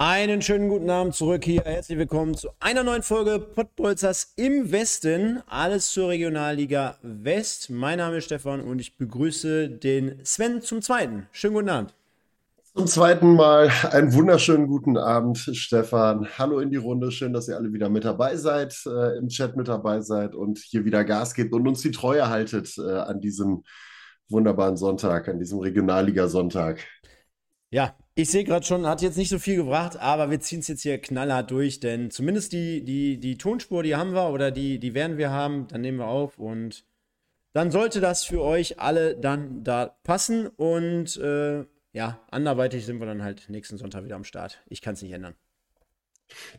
Einen schönen guten Abend zurück hier. Herzlich willkommen zu einer neuen Folge Pottbolzers im Westen. Alles zur Regionalliga West. Mein Name ist Stefan und ich begrüße den Sven zum Zweiten. Schönen guten Abend. Zum zweiten Mal einen wunderschönen guten Abend, Stefan. Hallo in die Runde. Schön, dass ihr alle wieder mit dabei seid, äh, im Chat mit dabei seid und hier wieder Gas gebt und uns die Treue haltet äh, an diesem wunderbaren Sonntag, an diesem Regionalliga-Sonntag. Ja, ich sehe gerade schon, hat jetzt nicht so viel gebracht, aber wir ziehen es jetzt hier knallhart durch, denn zumindest die, die, die Tonspur, die haben wir oder die, die werden wir haben, dann nehmen wir auf und dann sollte das für euch alle dann da passen und äh, ja, anderweitig sind wir dann halt nächsten Sonntag wieder am Start. Ich kann es nicht ändern.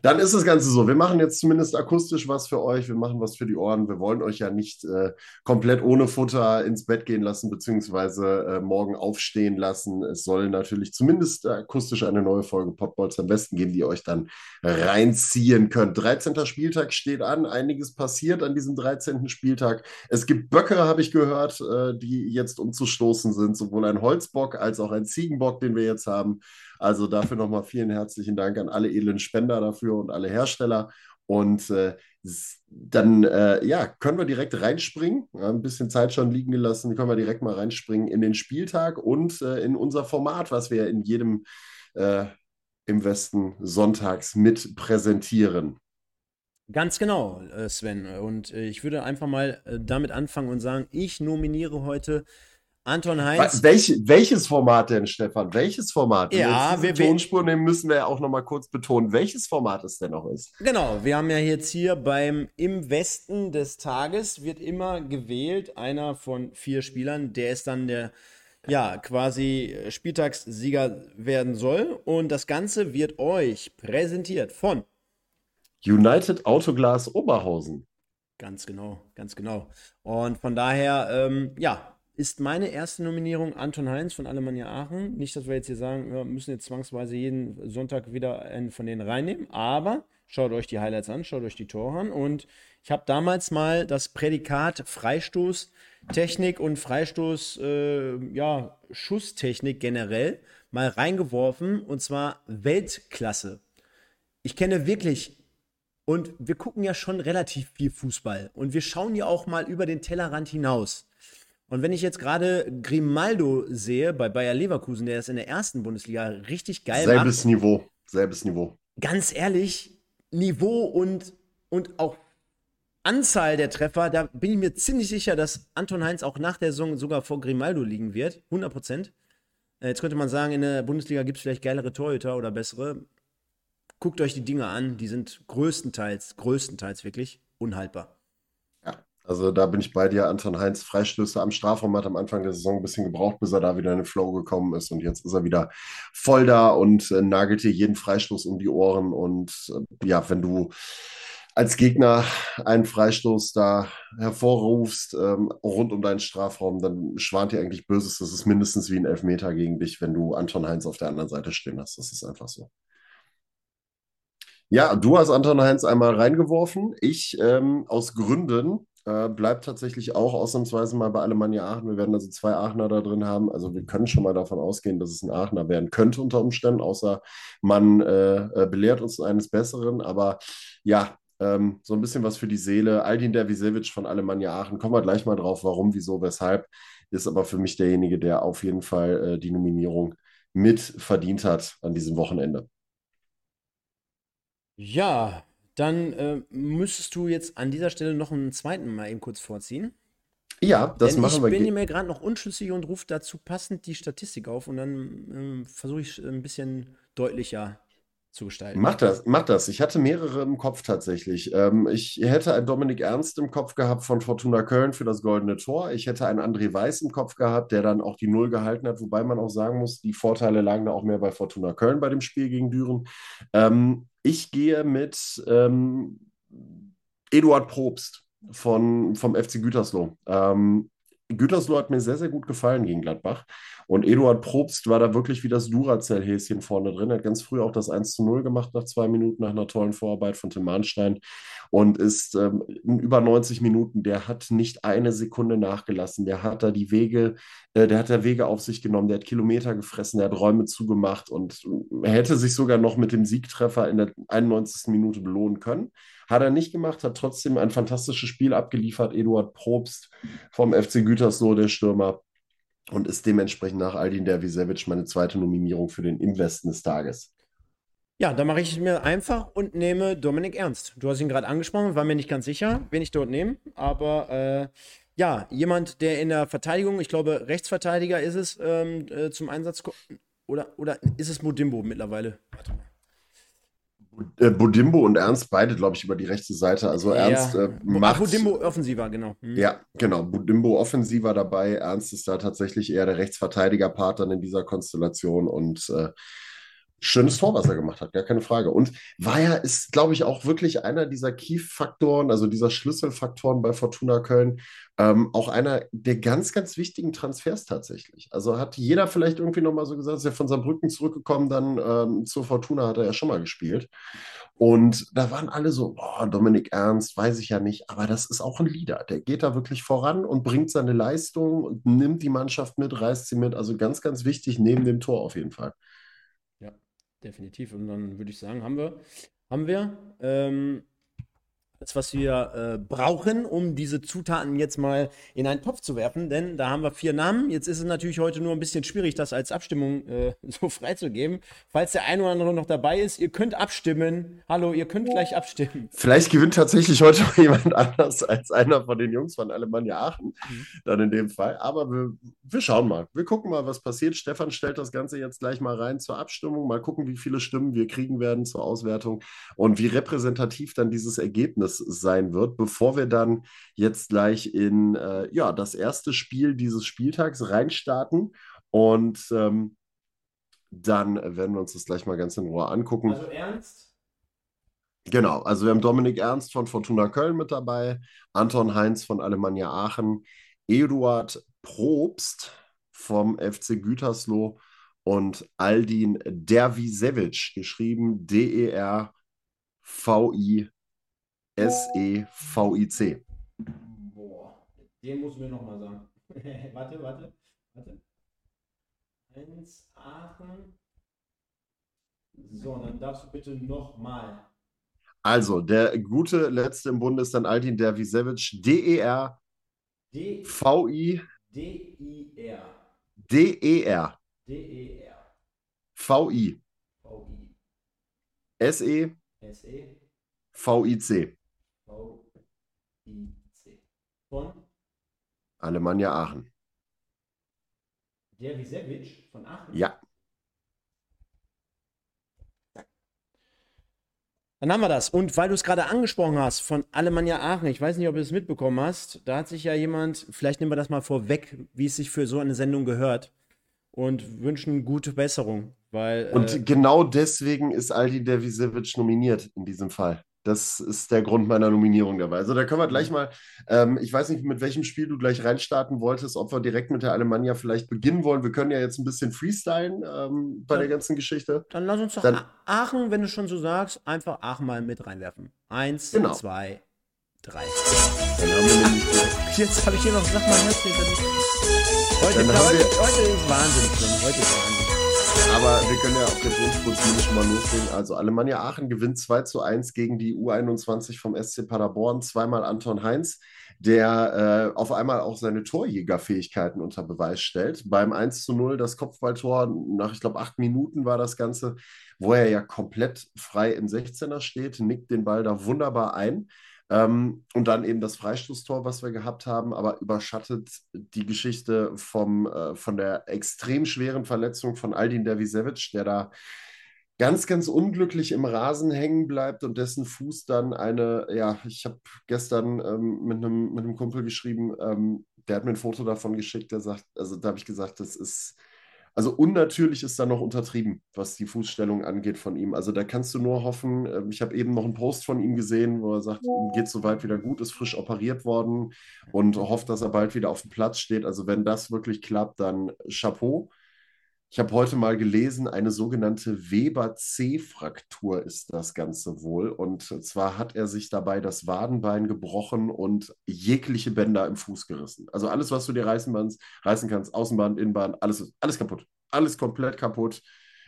Dann ist das Ganze so. Wir machen jetzt zumindest akustisch was für euch. Wir machen was für die Ohren. Wir wollen euch ja nicht äh, komplett ohne Futter ins Bett gehen lassen, beziehungsweise äh, morgen aufstehen lassen. Es soll natürlich zumindest akustisch eine neue Folge Podballs am besten geben, die ihr euch dann reinziehen könnt. 13. Spieltag steht an. Einiges passiert an diesem 13. Spieltag. Es gibt Böcke, habe ich gehört, äh, die jetzt umzustoßen sind. Sowohl ein Holzbock als auch ein Ziegenbock, den wir jetzt haben. Also dafür nochmal vielen herzlichen Dank an alle edlen Spender dafür und alle Hersteller. Und äh, dann äh, ja, können wir direkt reinspringen. Ja, ein bisschen Zeit schon liegen gelassen. Können wir direkt mal reinspringen in den Spieltag und äh, in unser Format, was wir in jedem äh, im Westen sonntags mit präsentieren. Ganz genau, äh, Sven. Und äh, ich würde einfach mal damit anfangen und sagen, ich nominiere heute Anton Heinz. Welch, welches Format denn, Stefan? Welches Format? Ja, wir Tonspur nehmen, müssen wir ja auch noch mal kurz betonen, welches Format es denn noch ist. Genau, wir haben ja jetzt hier beim Im Westen des Tages wird immer gewählt, einer von vier Spielern, der ist dann der ja, quasi Spieltagssieger werden soll. Und das Ganze wird euch präsentiert von United Autoglas Oberhausen. Ganz genau, ganz genau. Und von daher, ähm, ja, ist meine erste Nominierung Anton Heinz von Alemannia Aachen. Nicht, dass wir jetzt hier sagen, wir müssen jetzt zwangsweise jeden Sonntag wieder einen von denen reinnehmen, aber schaut euch die Highlights an, schaut euch die Tore an. Und ich habe damals mal das Prädikat Freistoßtechnik und Freistoß, äh, ja, Schusstechnik generell mal reingeworfen und zwar Weltklasse. Ich kenne wirklich und wir gucken ja schon relativ viel Fußball und wir schauen ja auch mal über den Tellerrand hinaus. Und wenn ich jetzt gerade Grimaldo sehe bei Bayer Leverkusen, der ist in der ersten Bundesliga richtig geil Selbes macht, Niveau, selbes Niveau. Ganz ehrlich, Niveau und, und auch Anzahl der Treffer, da bin ich mir ziemlich sicher, dass Anton Heinz auch nach der Saison sogar vor Grimaldo liegen wird. 100 Prozent. Äh, jetzt könnte man sagen, in der Bundesliga gibt es vielleicht geilere Torhüter oder bessere. Guckt euch die Dinge an, die sind größtenteils, größtenteils wirklich unhaltbar. Also da bin ich bei dir. Anton Heinz Freistöße am Strafraum hat am Anfang der Saison ein bisschen gebraucht, bis er da wieder in den Flow gekommen ist. Und jetzt ist er wieder voll da und äh, nagelt dir jeden Freistoß um die Ohren. Und äh, ja, wenn du als Gegner einen Freistoß da hervorrufst ähm, rund um deinen Strafraum, dann schwant dir eigentlich Böses. Das ist mindestens wie ein Elfmeter gegen dich, wenn du Anton Heinz auf der anderen Seite stehen hast. Das ist einfach so. Ja, du hast Anton Heinz einmal reingeworfen. Ich ähm, aus Gründen äh, bleibt tatsächlich auch ausnahmsweise mal bei Alemannia Aachen. Wir werden also zwei Aachener da drin haben. Also wir können schon mal davon ausgehen, dass es ein Aachener werden könnte unter Umständen, außer man äh, äh, belehrt uns eines Besseren. Aber ja, ähm, so ein bisschen was für die Seele. Aldin Dervisevic von Alemannia Aachen, kommen wir gleich mal drauf, warum, wieso, weshalb. Ist aber für mich derjenige, der auf jeden Fall äh, die Nominierung mit verdient hat an diesem Wochenende. Ja, dann äh, müsstest du jetzt an dieser Stelle noch einen zweiten Mal eben kurz vorziehen. Ja, das Denn machen wir. Ich bin mir gerade noch unschlüssig und rufe dazu passend die Statistik auf und dann äh, versuche ich ein bisschen deutlicher zu gestalten. Mach das, mach das. Ich hatte mehrere im Kopf tatsächlich. Ähm, ich hätte einen Dominik Ernst im Kopf gehabt von Fortuna Köln für das Goldene Tor. Ich hätte einen André Weiß im Kopf gehabt, der dann auch die Null gehalten hat, wobei man auch sagen muss, die Vorteile lagen da auch mehr bei Fortuna Köln bei dem Spiel gegen Düren. Ähm, ich gehe mit ähm, Eduard Probst von, vom FC Gütersloh. Ähm, Gütersloh hat mir sehr, sehr gut gefallen gegen Gladbach. Und Eduard Probst war da wirklich wie das Duracell-Häschen vorne drin. Er hat ganz früh auch das 1 zu 0 gemacht nach zwei Minuten, nach einer tollen Vorarbeit von Tim Mahnstein und ist ähm, in über 90 Minuten, der hat nicht eine Sekunde nachgelassen. Der hat da die Wege, äh, der hat da Wege auf sich genommen, der hat Kilometer gefressen, der hat Räume zugemacht und er hätte sich sogar noch mit dem Siegtreffer in der 91. Minute belohnen können. Hat er nicht gemacht, hat trotzdem ein fantastisches Spiel abgeliefert. Eduard Probst vom FC Gütersloh, der Stürmer, und ist dementsprechend nach Aldin Dervisevic meine zweite Nominierung für den Investen des Tages. Ja, da mache ich es mir einfach und nehme Dominik Ernst. Du hast ihn gerade angesprochen, war mir nicht ganz sicher, wen ich dort nehme, aber äh, ja, jemand, der in der Verteidigung, ich glaube, Rechtsverteidiger ist es, ähm, äh, zum Einsatz kommt. Oder, oder ist es Modimbo mittlerweile? Warte mal. Äh, Budimbo und Ernst beide, glaube ich, über die rechte Seite. Also Ernst ja. äh, macht. Budimbo offensiver, genau. Hm. Ja, genau. Budimbo offensiver dabei. Ernst ist da tatsächlich eher der Rechtsverteidiger-Part dann in dieser Konstellation und äh, schönes Tor, was er gemacht hat, gar keine Frage. Und Weiher ist, glaube ich, auch wirklich einer dieser Key-Faktoren, also dieser Schlüsselfaktoren bei Fortuna Köln, ähm, auch einer der ganz, ganz wichtigen Transfers tatsächlich. Also hat jeder vielleicht irgendwie nochmal so gesagt, ist ja von Saarbrücken zurückgekommen, dann ähm, zur Fortuna hat er ja schon mal gespielt. Und da waren alle so, boah, Dominik Ernst, weiß ich ja nicht, aber das ist auch ein Leader. Der geht da wirklich voran und bringt seine Leistung und nimmt die Mannschaft mit, reißt sie mit. Also ganz, ganz wichtig neben dem Tor auf jeden Fall definitiv. Und dann würde ich sagen, haben wir, haben wir ähm, was wir äh, brauchen, um diese Zutaten jetzt mal in einen Topf zu werfen. Denn da haben wir vier Namen. Jetzt ist es natürlich heute nur ein bisschen schwierig, das als Abstimmung äh, so freizugeben. Falls der ein oder andere noch dabei ist, ihr könnt abstimmen. Hallo, ihr könnt gleich abstimmen. Vielleicht gewinnt tatsächlich heute mal jemand anders als einer von den Jungs von Alemannia Aachen. Mhm. Dann in dem Fall. Aber wir, wir schauen mal. Wir gucken mal, was passiert. Stefan stellt das Ganze jetzt gleich mal rein zur Abstimmung. Mal gucken, wie viele Stimmen wir kriegen werden zur Auswertung und wie repräsentativ dann dieses Ergebnis es sein wird, bevor wir dann jetzt gleich in äh, ja, das erste Spiel dieses Spieltags reinstarten. Und ähm, dann werden wir uns das gleich mal ganz in Ruhe angucken. Also Ernst? Genau, also wir haben Dominik Ernst von Fortuna Köln mit dabei, Anton Heinz von Alemannia Aachen, Eduard Probst vom FC Gütersloh und Aldin Dervisevic, geschrieben D-E-R-V-I S-E-V-I-C. Boah, den muss mir nochmal sagen. warte, warte, warte. Eins, Aachen. So, dann darfst du bitte nochmal. Also, der gute letzte im Bund ist dann Aldin Dervisevic. D-E-R. V-I. D-I-R. D-E-R. D-E-R. V-I. V-I. S-E. S-E. V-I-C. V-I-C. Von? Alemannia Aachen. Der Wiesewitsch von Aachen? Ja. Dann haben wir das. Und weil du es gerade angesprochen hast von Alemannia Aachen, ich weiß nicht, ob du es mitbekommen hast, da hat sich ja jemand, vielleicht nehmen wir das mal vorweg, wie es sich für so eine Sendung gehört und wünschen gute Besserung. Weil, und äh, genau deswegen ist Aldi Dervisevic nominiert in diesem Fall. Das ist der Grund meiner Nominierung dabei. Also da können wir gleich mhm. mal, ähm, ich weiß nicht, mit welchem Spiel du gleich reinstarten wolltest, ob wir direkt mit der Alemannia vielleicht beginnen wollen. Wir können ja jetzt ein bisschen freestylen ähm, bei ja. der ganzen Geschichte. Dann lass uns doch Dann, Aachen, wenn du schon so sagst, einfach Aachen mal mit reinwerfen. Eins, genau. zwei, drei. Nämlich Jetzt habe ich hier noch, sag mal, heute, heute, heute ist Wahnsinn schon. Heute ist Wahnsinn. Aber wir können ja auf der Tonspur schon mal loslegen. Also Alemannia Aachen gewinnt 2 zu 1 gegen die U21 vom SC Paderborn. Zweimal Anton Heinz, der äh, auf einmal auch seine Torjägerfähigkeiten unter Beweis stellt. Beim 1 zu 0 das Kopfballtor, nach ich glaube acht Minuten war das Ganze, wo er ja komplett frei im 16er steht, nickt den Ball da wunderbar ein. Ähm, und dann eben das Freistoßtor, was wir gehabt haben, aber überschattet die Geschichte vom, äh, von der extrem schweren Verletzung von Aldin Dervisevic, der da ganz, ganz unglücklich im Rasen hängen bleibt und dessen Fuß dann eine, ja, ich habe gestern ähm, mit, einem, mit Kumpel geschrieben, ähm, der hat mir ein Foto davon geschickt, der sagt, also da habe ich gesagt, das ist also unnatürlich ist da noch untertrieben, was die Fußstellung angeht von ihm. Also da kannst du nur hoffen, ähm, ich habe eben noch einen Post von ihm gesehen, wo er sagt, ihm geht soweit wieder gut, ist frisch operiert worden und hofft, dass er bald wieder auf dem Platz steht. Also wenn das wirklich klappt, dann Chapeau. Ich habe heute mal gelesen, eine sogenannte Weber-C-Fraktur ist das Ganze wohl. Und zwar hat er sich dabei das Wadenbein gebrochen und jegliche Bänder im Fuß gerissen. Also alles, was du dir reißen, reißen kannst, Außenband, Innenband, alles, alles kaputt. Alles komplett kaputt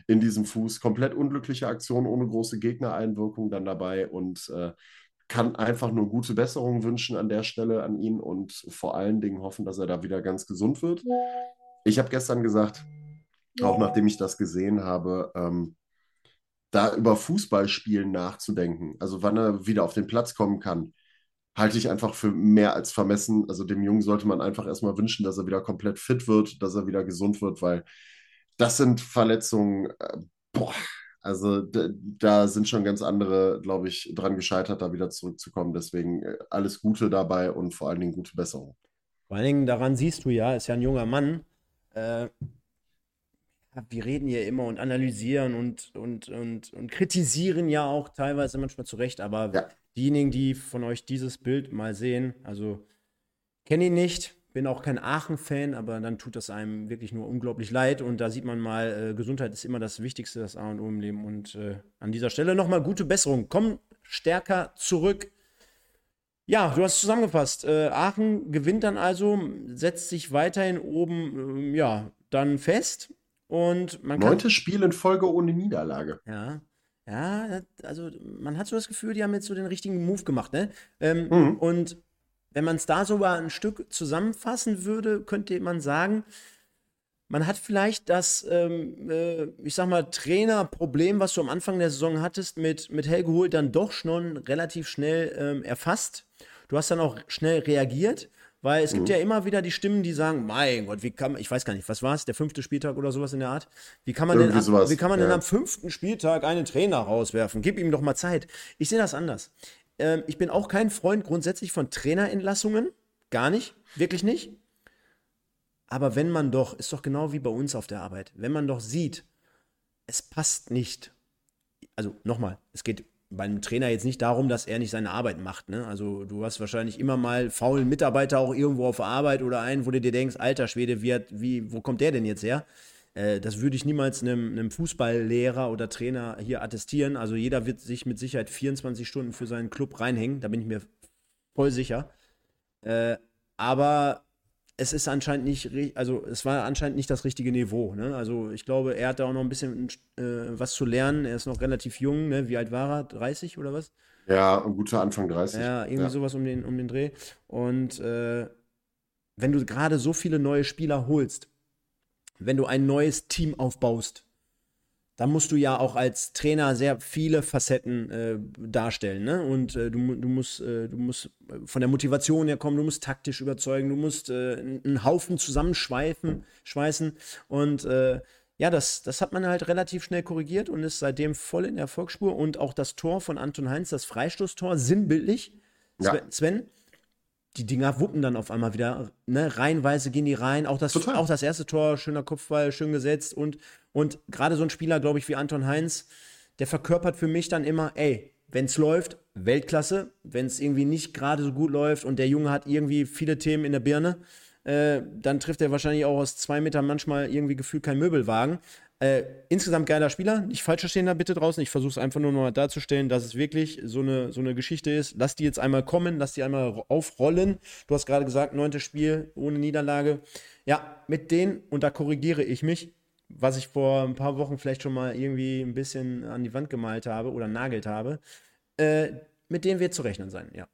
in diesem Fuß. Komplett unglückliche Aktion ohne große Gegnereinwirkung dann dabei und äh, kann einfach nur gute Besserung wünschen an der Stelle an ihn und vor allen Dingen hoffen, dass er da wieder ganz gesund wird. Ich habe gestern gesagt, auch nachdem ich das gesehen habe, ähm, da über Fußballspielen nachzudenken, also wann er wieder auf den Platz kommen kann, halte ich einfach für mehr als vermessen. Also dem Jungen sollte man einfach erstmal wünschen, dass er wieder komplett fit wird, dass er wieder gesund wird, weil das sind Verletzungen, äh, boah, also da sind schon ganz andere, glaube ich, dran gescheitert, da wieder zurückzukommen. Deswegen äh, alles Gute dabei und vor allen Dingen gute Besserung. Vor allen Dingen daran siehst du ja, ist ja ein junger Mann. Äh, wir reden hier immer und analysieren und, und, und, und kritisieren ja auch teilweise manchmal zu Recht, aber ja. diejenigen, die von euch dieses Bild mal sehen, also kenne ihn nicht, bin auch kein Aachen-Fan, aber dann tut das einem wirklich nur unglaublich leid und da sieht man mal, äh, Gesundheit ist immer das Wichtigste, das A und O im Leben und äh, an dieser Stelle nochmal gute Besserung. Komm stärker zurück. Ja, du hast zusammengefasst. Äh, Aachen gewinnt dann also, setzt sich weiterhin oben, äh, ja, dann fest und man Neuntes Spiel in Folge ohne Niederlage. Ja. Ja, also man hat so das Gefühl, die haben jetzt so den richtigen Move gemacht, ne? Ähm, mhm. Und wenn man es da so mal ein Stück zusammenfassen würde, könnte man sagen, man hat vielleicht das, ähm, äh, ich sag mal, Trainerproblem, was du am Anfang der Saison hattest, mit, mit Helge Hohl dann doch schon relativ schnell ähm, erfasst. Du hast dann auch schnell reagiert. Weil es gibt mhm. ja immer wieder die Stimmen, die sagen, mein Gott, wie kann man, ich weiß gar nicht, was war es, der fünfte Spieltag oder sowas in der Art? Wie kann man, denn, sowas, wie kann man ja. denn am fünften Spieltag einen Trainer rauswerfen? Gib ihm doch mal Zeit. Ich sehe das anders. Ähm, ich bin auch kein Freund grundsätzlich von Trainerentlassungen. Gar nicht. Wirklich nicht. Aber wenn man doch, ist doch genau wie bei uns auf der Arbeit, wenn man doch sieht, es passt nicht. Also nochmal, es geht beim Trainer jetzt nicht darum, dass er nicht seine Arbeit macht. Ne? Also du hast wahrscheinlich immer mal faulen Mitarbeiter auch irgendwo auf der Arbeit oder einen, wo du dir denkst, alter Schwede, wie, wie, wo kommt der denn jetzt her? Äh, das würde ich niemals einem, einem, Fußballlehrer oder Trainer hier attestieren. Also jeder wird sich mit Sicherheit 24 Stunden für seinen Club reinhängen, da bin ich mir voll sicher. Äh, aber es ist anscheinend nicht, also es war anscheinend nicht das richtige Niveau. Ne? Also ich glaube, er hat da auch noch ein bisschen äh, was zu lernen. Er ist noch relativ jung. Ne? Wie alt war er? 30 oder was? Ja, ein guter Anfang 30. Ja, irgendwie ja. sowas um den, um den Dreh. Und äh, wenn du gerade so viele neue Spieler holst, wenn du ein neues Team aufbaust, da musst du ja auch als Trainer sehr viele Facetten äh, darstellen. Ne? Und äh, du, du, musst, äh, du musst von der Motivation her kommen, du musst taktisch überzeugen, du musst äh, einen Haufen zusammenschweifen, schweißen. Und äh, ja, das, das hat man halt relativ schnell korrigiert und ist seitdem voll in der Erfolgsspur. Und auch das Tor von Anton Heinz, das Freistoßtor, sinnbildlich. Ja. Sven, die Dinger wuppen dann auf einmal wieder, ne, reihenweise gehen die rein. Auch das, auch das erste Tor, schöner Kopfball, schön gesetzt. Und, und gerade so ein Spieler, glaube ich, wie Anton Heinz, der verkörpert für mich dann immer, ey, wenn es läuft, Weltklasse. Wenn es irgendwie nicht gerade so gut läuft und der Junge hat irgendwie viele Themen in der Birne, äh, dann trifft er wahrscheinlich auch aus zwei Metern manchmal irgendwie gefühlt kein Möbelwagen. Äh, insgesamt geiler Spieler, nicht falsch verstehen da bitte draußen. Ich versuche es einfach nur mal darzustellen, dass es wirklich so eine, so eine Geschichte ist. Lass die jetzt einmal kommen, lass die einmal aufrollen. Du hast gerade gesagt, neuntes Spiel ohne Niederlage. Ja, mit denen, und da korrigiere ich mich, was ich vor ein paar Wochen vielleicht schon mal irgendwie ein bisschen an die Wand gemalt habe oder nagelt habe, äh, mit denen wird zu rechnen sein, ja.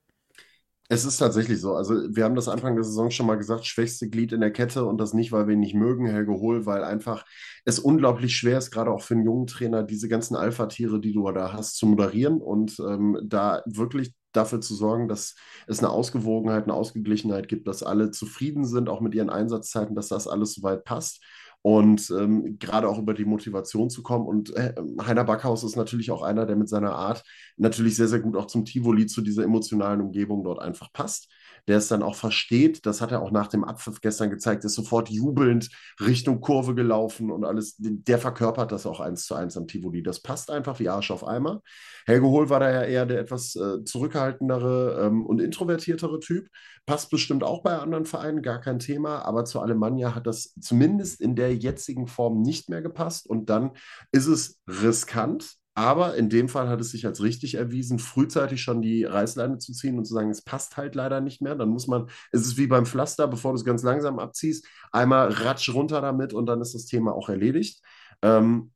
Es ist tatsächlich so. Also, wir haben das Anfang der Saison schon mal gesagt, schwächste Glied in der Kette und das nicht, weil wir ihn nicht mögen, Helge Hohl, weil einfach es unglaublich schwer ist, gerade auch für einen jungen Trainer, diese ganzen Alpha-Tiere, die du da hast, zu moderieren und ähm, da wirklich dafür zu sorgen, dass es eine Ausgewogenheit, eine Ausgeglichenheit gibt, dass alle zufrieden sind, auch mit ihren Einsatzzeiten, dass das alles soweit passt und ähm, gerade auch über die Motivation zu kommen. Und äh, Heiner Backhaus ist natürlich auch einer, der mit seiner Art natürlich sehr, sehr gut auch zum Tivoli, zu dieser emotionalen Umgebung dort einfach passt. Der es dann auch versteht. Das hat er auch nach dem Abpfiff gestern gezeigt, ist sofort jubelnd Richtung Kurve gelaufen und alles. Der verkörpert das auch eins zu eins am Tivoli. Das passt einfach wie Arsch auf Eimer. Helge Hohl war da ja eher der etwas äh, zurückhaltendere ähm, und introvertiertere Typ. Passt bestimmt auch bei anderen Vereinen, gar kein Thema. Aber zu Alemannia hat das zumindest in der jetzigen Form nicht mehr gepasst. Und dann ist es riskant. Aber in dem Fall hat es sich als richtig erwiesen, frühzeitig schon die Reißleine zu ziehen und zu sagen, es passt halt leider nicht mehr. Dann muss man, es ist wie beim Pflaster, bevor du es ganz langsam abziehst, einmal ratsch runter damit und dann ist das Thema auch erledigt. Ähm,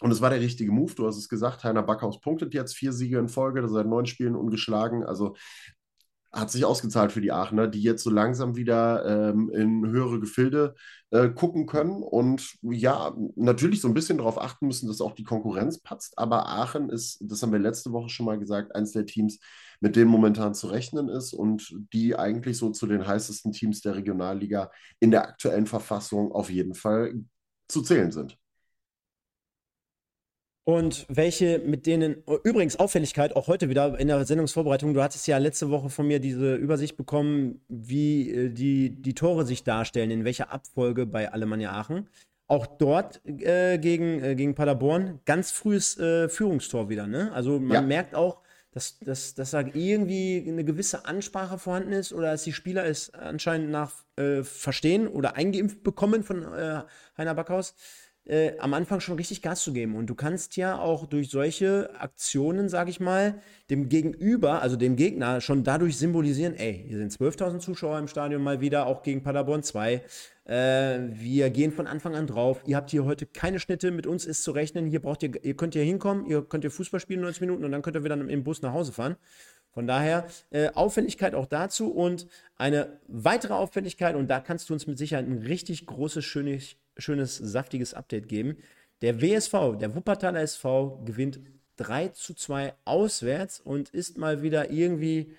und es war der richtige Move. Du hast es gesagt, Heiner Backhaus punktet jetzt vier Siege in Folge, seit neun Spielen ungeschlagen. Also hat sich ausgezahlt für die Aachener, die jetzt so langsam wieder ähm, in höhere Gefilde äh, gucken können und ja, natürlich so ein bisschen darauf achten müssen, dass auch die Konkurrenz patzt. Aber Aachen ist, das haben wir letzte Woche schon mal gesagt, eines der Teams, mit denen momentan zu rechnen ist und die eigentlich so zu den heißesten Teams der Regionalliga in der aktuellen Verfassung auf jeden Fall zu zählen sind. Und welche mit denen, übrigens Auffälligkeit, auch heute wieder in der Sendungsvorbereitung, du hattest ja letzte Woche von mir diese Übersicht bekommen, wie äh, die, die Tore sich darstellen, in welcher Abfolge bei Alemannia Aachen. Auch dort äh, gegen, äh, gegen Paderborn ganz frühes äh, Führungstor wieder. Ne? Also man ja. merkt auch, dass, dass, dass da irgendwie eine gewisse Ansprache vorhanden ist oder dass die Spieler es anscheinend nach äh, verstehen oder eingeimpft bekommen von äh, Heiner Backhaus äh, am Anfang schon richtig Gas zu geben. Und du kannst ja auch durch solche Aktionen, sag ich mal, dem Gegenüber, also dem Gegner, schon dadurch symbolisieren, ey, hier sind 12.000 Zuschauer im Stadion mal wieder, auch gegen Paderborn 2. Äh, wir gehen von Anfang an drauf. Ihr habt hier heute keine Schnitte, mit uns ist zu rechnen. Hier braucht ihr, ihr könnt hier hinkommen, ihr könnt ihr Fußball spielen 90 Minuten und dann könnt ihr wieder im Bus nach Hause fahren. Von daher äh, Auffälligkeit auch dazu und eine weitere Auffälligkeit, und da kannst du uns mit Sicherheit ein richtig großes, schönes, schönes, saftiges Update geben. Der WSV, der Wuppertaler SV, gewinnt 3 zu 2 auswärts und ist mal wieder irgendwie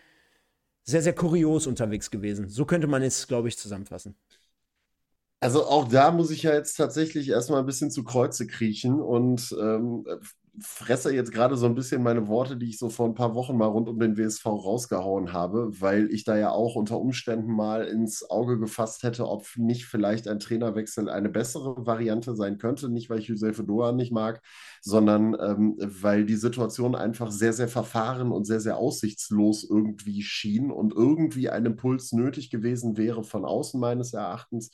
sehr, sehr kurios unterwegs gewesen. So könnte man es, glaube ich, zusammenfassen. Also auch da muss ich ja jetzt tatsächlich erstmal ein bisschen zu Kreuze kriechen und ähm, fresse jetzt gerade so ein bisschen meine Worte, die ich so vor ein paar Wochen mal rund um den WSV rausgehauen habe, weil ich da ja auch unter Umständen mal ins Auge gefasst hätte, ob nicht vielleicht ein Trainerwechsel eine bessere Variante sein könnte. Nicht, weil ich Josefe Doan nicht mag, sondern ähm, weil die Situation einfach sehr, sehr verfahren und sehr, sehr aussichtslos irgendwie schien und irgendwie ein Impuls nötig gewesen wäre von außen meines Erachtens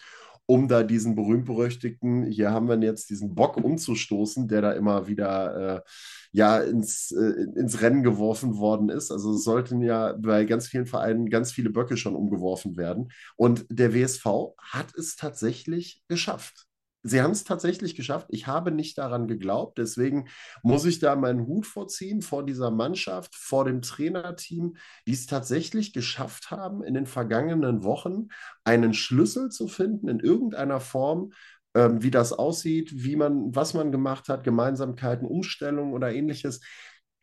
um da diesen berühmt-berüchtigten, hier haben wir jetzt diesen Bock umzustoßen, der da immer wieder äh, ja, ins, äh, ins Rennen geworfen worden ist. Also sollten ja bei ganz vielen Vereinen ganz viele Böcke schon umgeworfen werden. Und der WSV hat es tatsächlich geschafft sie haben es tatsächlich geschafft. Ich habe nicht daran geglaubt. Deswegen muss ich da meinen Hut vorziehen vor dieser Mannschaft, vor dem Trainerteam, die es tatsächlich geschafft haben, in den vergangenen Wochen einen Schlüssel zu finden in irgendeiner Form, ähm, wie das aussieht, wie man, was man gemacht hat, Gemeinsamkeiten, Umstellungen oder ähnliches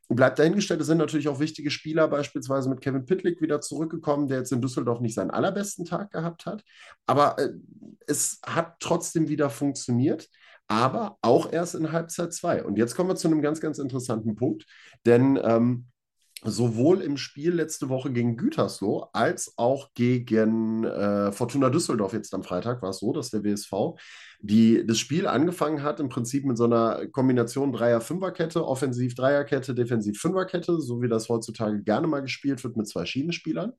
bleibt dahingestellt. Es sind natürlich auch wichtige Spieler, beispielsweise mit Kevin Pitlick wieder zurückgekommen, der jetzt in Düsseldorf nicht seinen allerbesten Tag gehabt hat. Aber äh, es hat trotzdem wieder funktioniert, aber auch erst in Halbzeit 2. Und jetzt kommen wir zu einem ganz, ganz interessanten Punkt, denn ähm, sowohl im Spiel letzte Woche gegen Gütersloh als auch gegen äh, Fortuna Düsseldorf jetzt am Freitag war es so, dass der WSV die das Spiel angefangen hat im Prinzip mit so einer Kombination Dreier-Fünfer-Kette, Offensiv-Dreierkette, Defensiv-Fünfer-Kette, so wie das heutzutage gerne mal gespielt wird mit zwei Schienenspielern.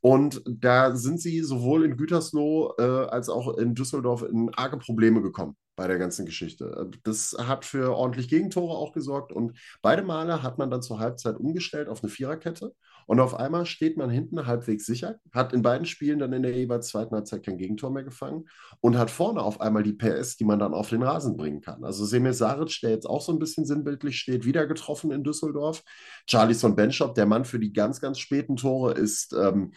Und da sind sie sowohl in Gütersloh äh, als auch in Düsseldorf in arge Probleme gekommen bei der ganzen Geschichte. Das hat für ordentlich Gegentore auch gesorgt und beide Male hat man dann zur Halbzeit umgestellt auf eine Viererkette und auf einmal steht man hinten halbwegs sicher, hat in beiden Spielen dann in der jeweils zweiten Halbzeit kein Gegentor mehr gefangen und hat vorne auf einmal die PS, die man dann auf den Rasen bringen kann. Also Semir Saric, der jetzt auch so ein bisschen sinnbildlich steht, wieder getroffen in Düsseldorf. Charlison Benchop, der Mann für die ganz, ganz späten Tore, ist ähm,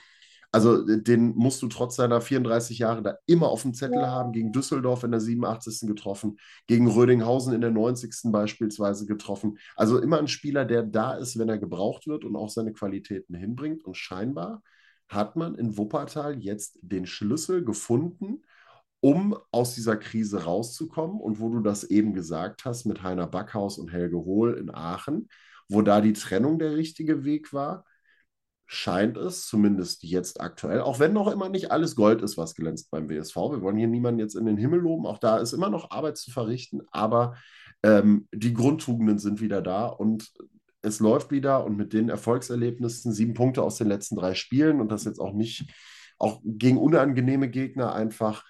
also den musst du trotz seiner 34 Jahre da immer auf dem Zettel haben. Gegen Düsseldorf in der 87. getroffen, gegen Rödinghausen in der 90. beispielsweise getroffen. Also immer ein Spieler, der da ist, wenn er gebraucht wird und auch seine Qualitäten hinbringt. Und scheinbar hat man in Wuppertal jetzt den Schlüssel gefunden, um aus dieser Krise rauszukommen. Und wo du das eben gesagt hast mit Heiner Backhaus und Helge Hohl in Aachen, wo da die Trennung der richtige Weg war, scheint es, zumindest jetzt aktuell, auch wenn noch immer nicht alles Gold ist, was glänzt beim WSV. Wir wollen hier niemanden jetzt in den Himmel loben, auch da ist immer noch Arbeit zu verrichten, aber ähm, die Grundtugenden sind wieder da und es läuft wieder und mit den Erfolgserlebnissen, sieben Punkte aus den letzten drei Spielen und das jetzt auch nicht, auch gegen unangenehme Gegner einfach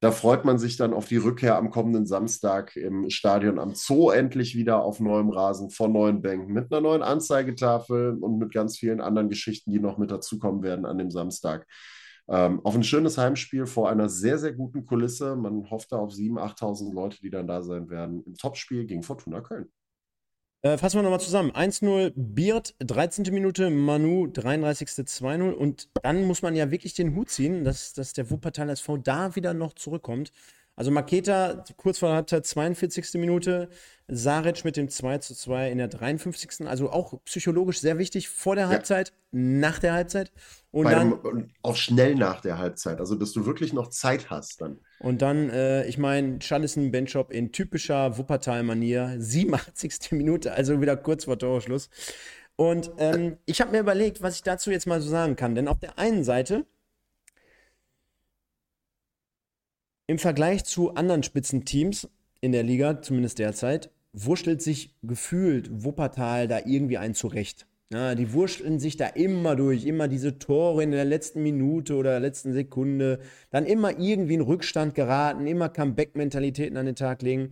da freut man sich dann auf die Rückkehr am kommenden Samstag im Stadion am Zoo endlich wieder auf neuem Rasen vor neuen Bänken mit einer neuen Anzeigetafel und mit ganz vielen anderen Geschichten, die noch mit dazukommen werden an dem Samstag. Ähm, auf ein schönes Heimspiel vor einer sehr, sehr guten Kulisse. Man hofft da auf 7.000, 8.000 Leute, die dann da sein werden. Im Topspiel gegen Fortuna Köln. Äh, fassen wir nochmal zusammen. 1-0 Biert, 13. Minute, Manu, 33. 2-0. Und dann muss man ja wirklich den Hut ziehen, dass, dass der Wuppertal SV da wieder noch zurückkommt. Also Maketa kurz vor der Halbzeit, 42. Minute, Saric mit dem 2 zu 2 in der 53. Also auch psychologisch sehr wichtig vor der Halbzeit, ja. nach der Halbzeit. Und Bei dann dem, auch schnell nach der Halbzeit, also dass du wirklich noch Zeit hast dann. Und dann, äh, ich meine, Charlison Benchop in typischer Wuppertal-Manier, 87. Minute, also wieder kurz vor Torschluss. Und ähm, ich habe mir überlegt, was ich dazu jetzt mal so sagen kann. Denn auf der einen Seite Im Vergleich zu anderen Spitzenteams in der Liga, zumindest derzeit, wurschtelt sich gefühlt Wuppertal da irgendwie ein zurecht. Ja, die wurschteln sich da immer durch, immer diese Tore in der letzten Minute oder der letzten Sekunde, dann immer irgendwie in Rückstand geraten, immer Comeback-Mentalitäten an den Tag legen.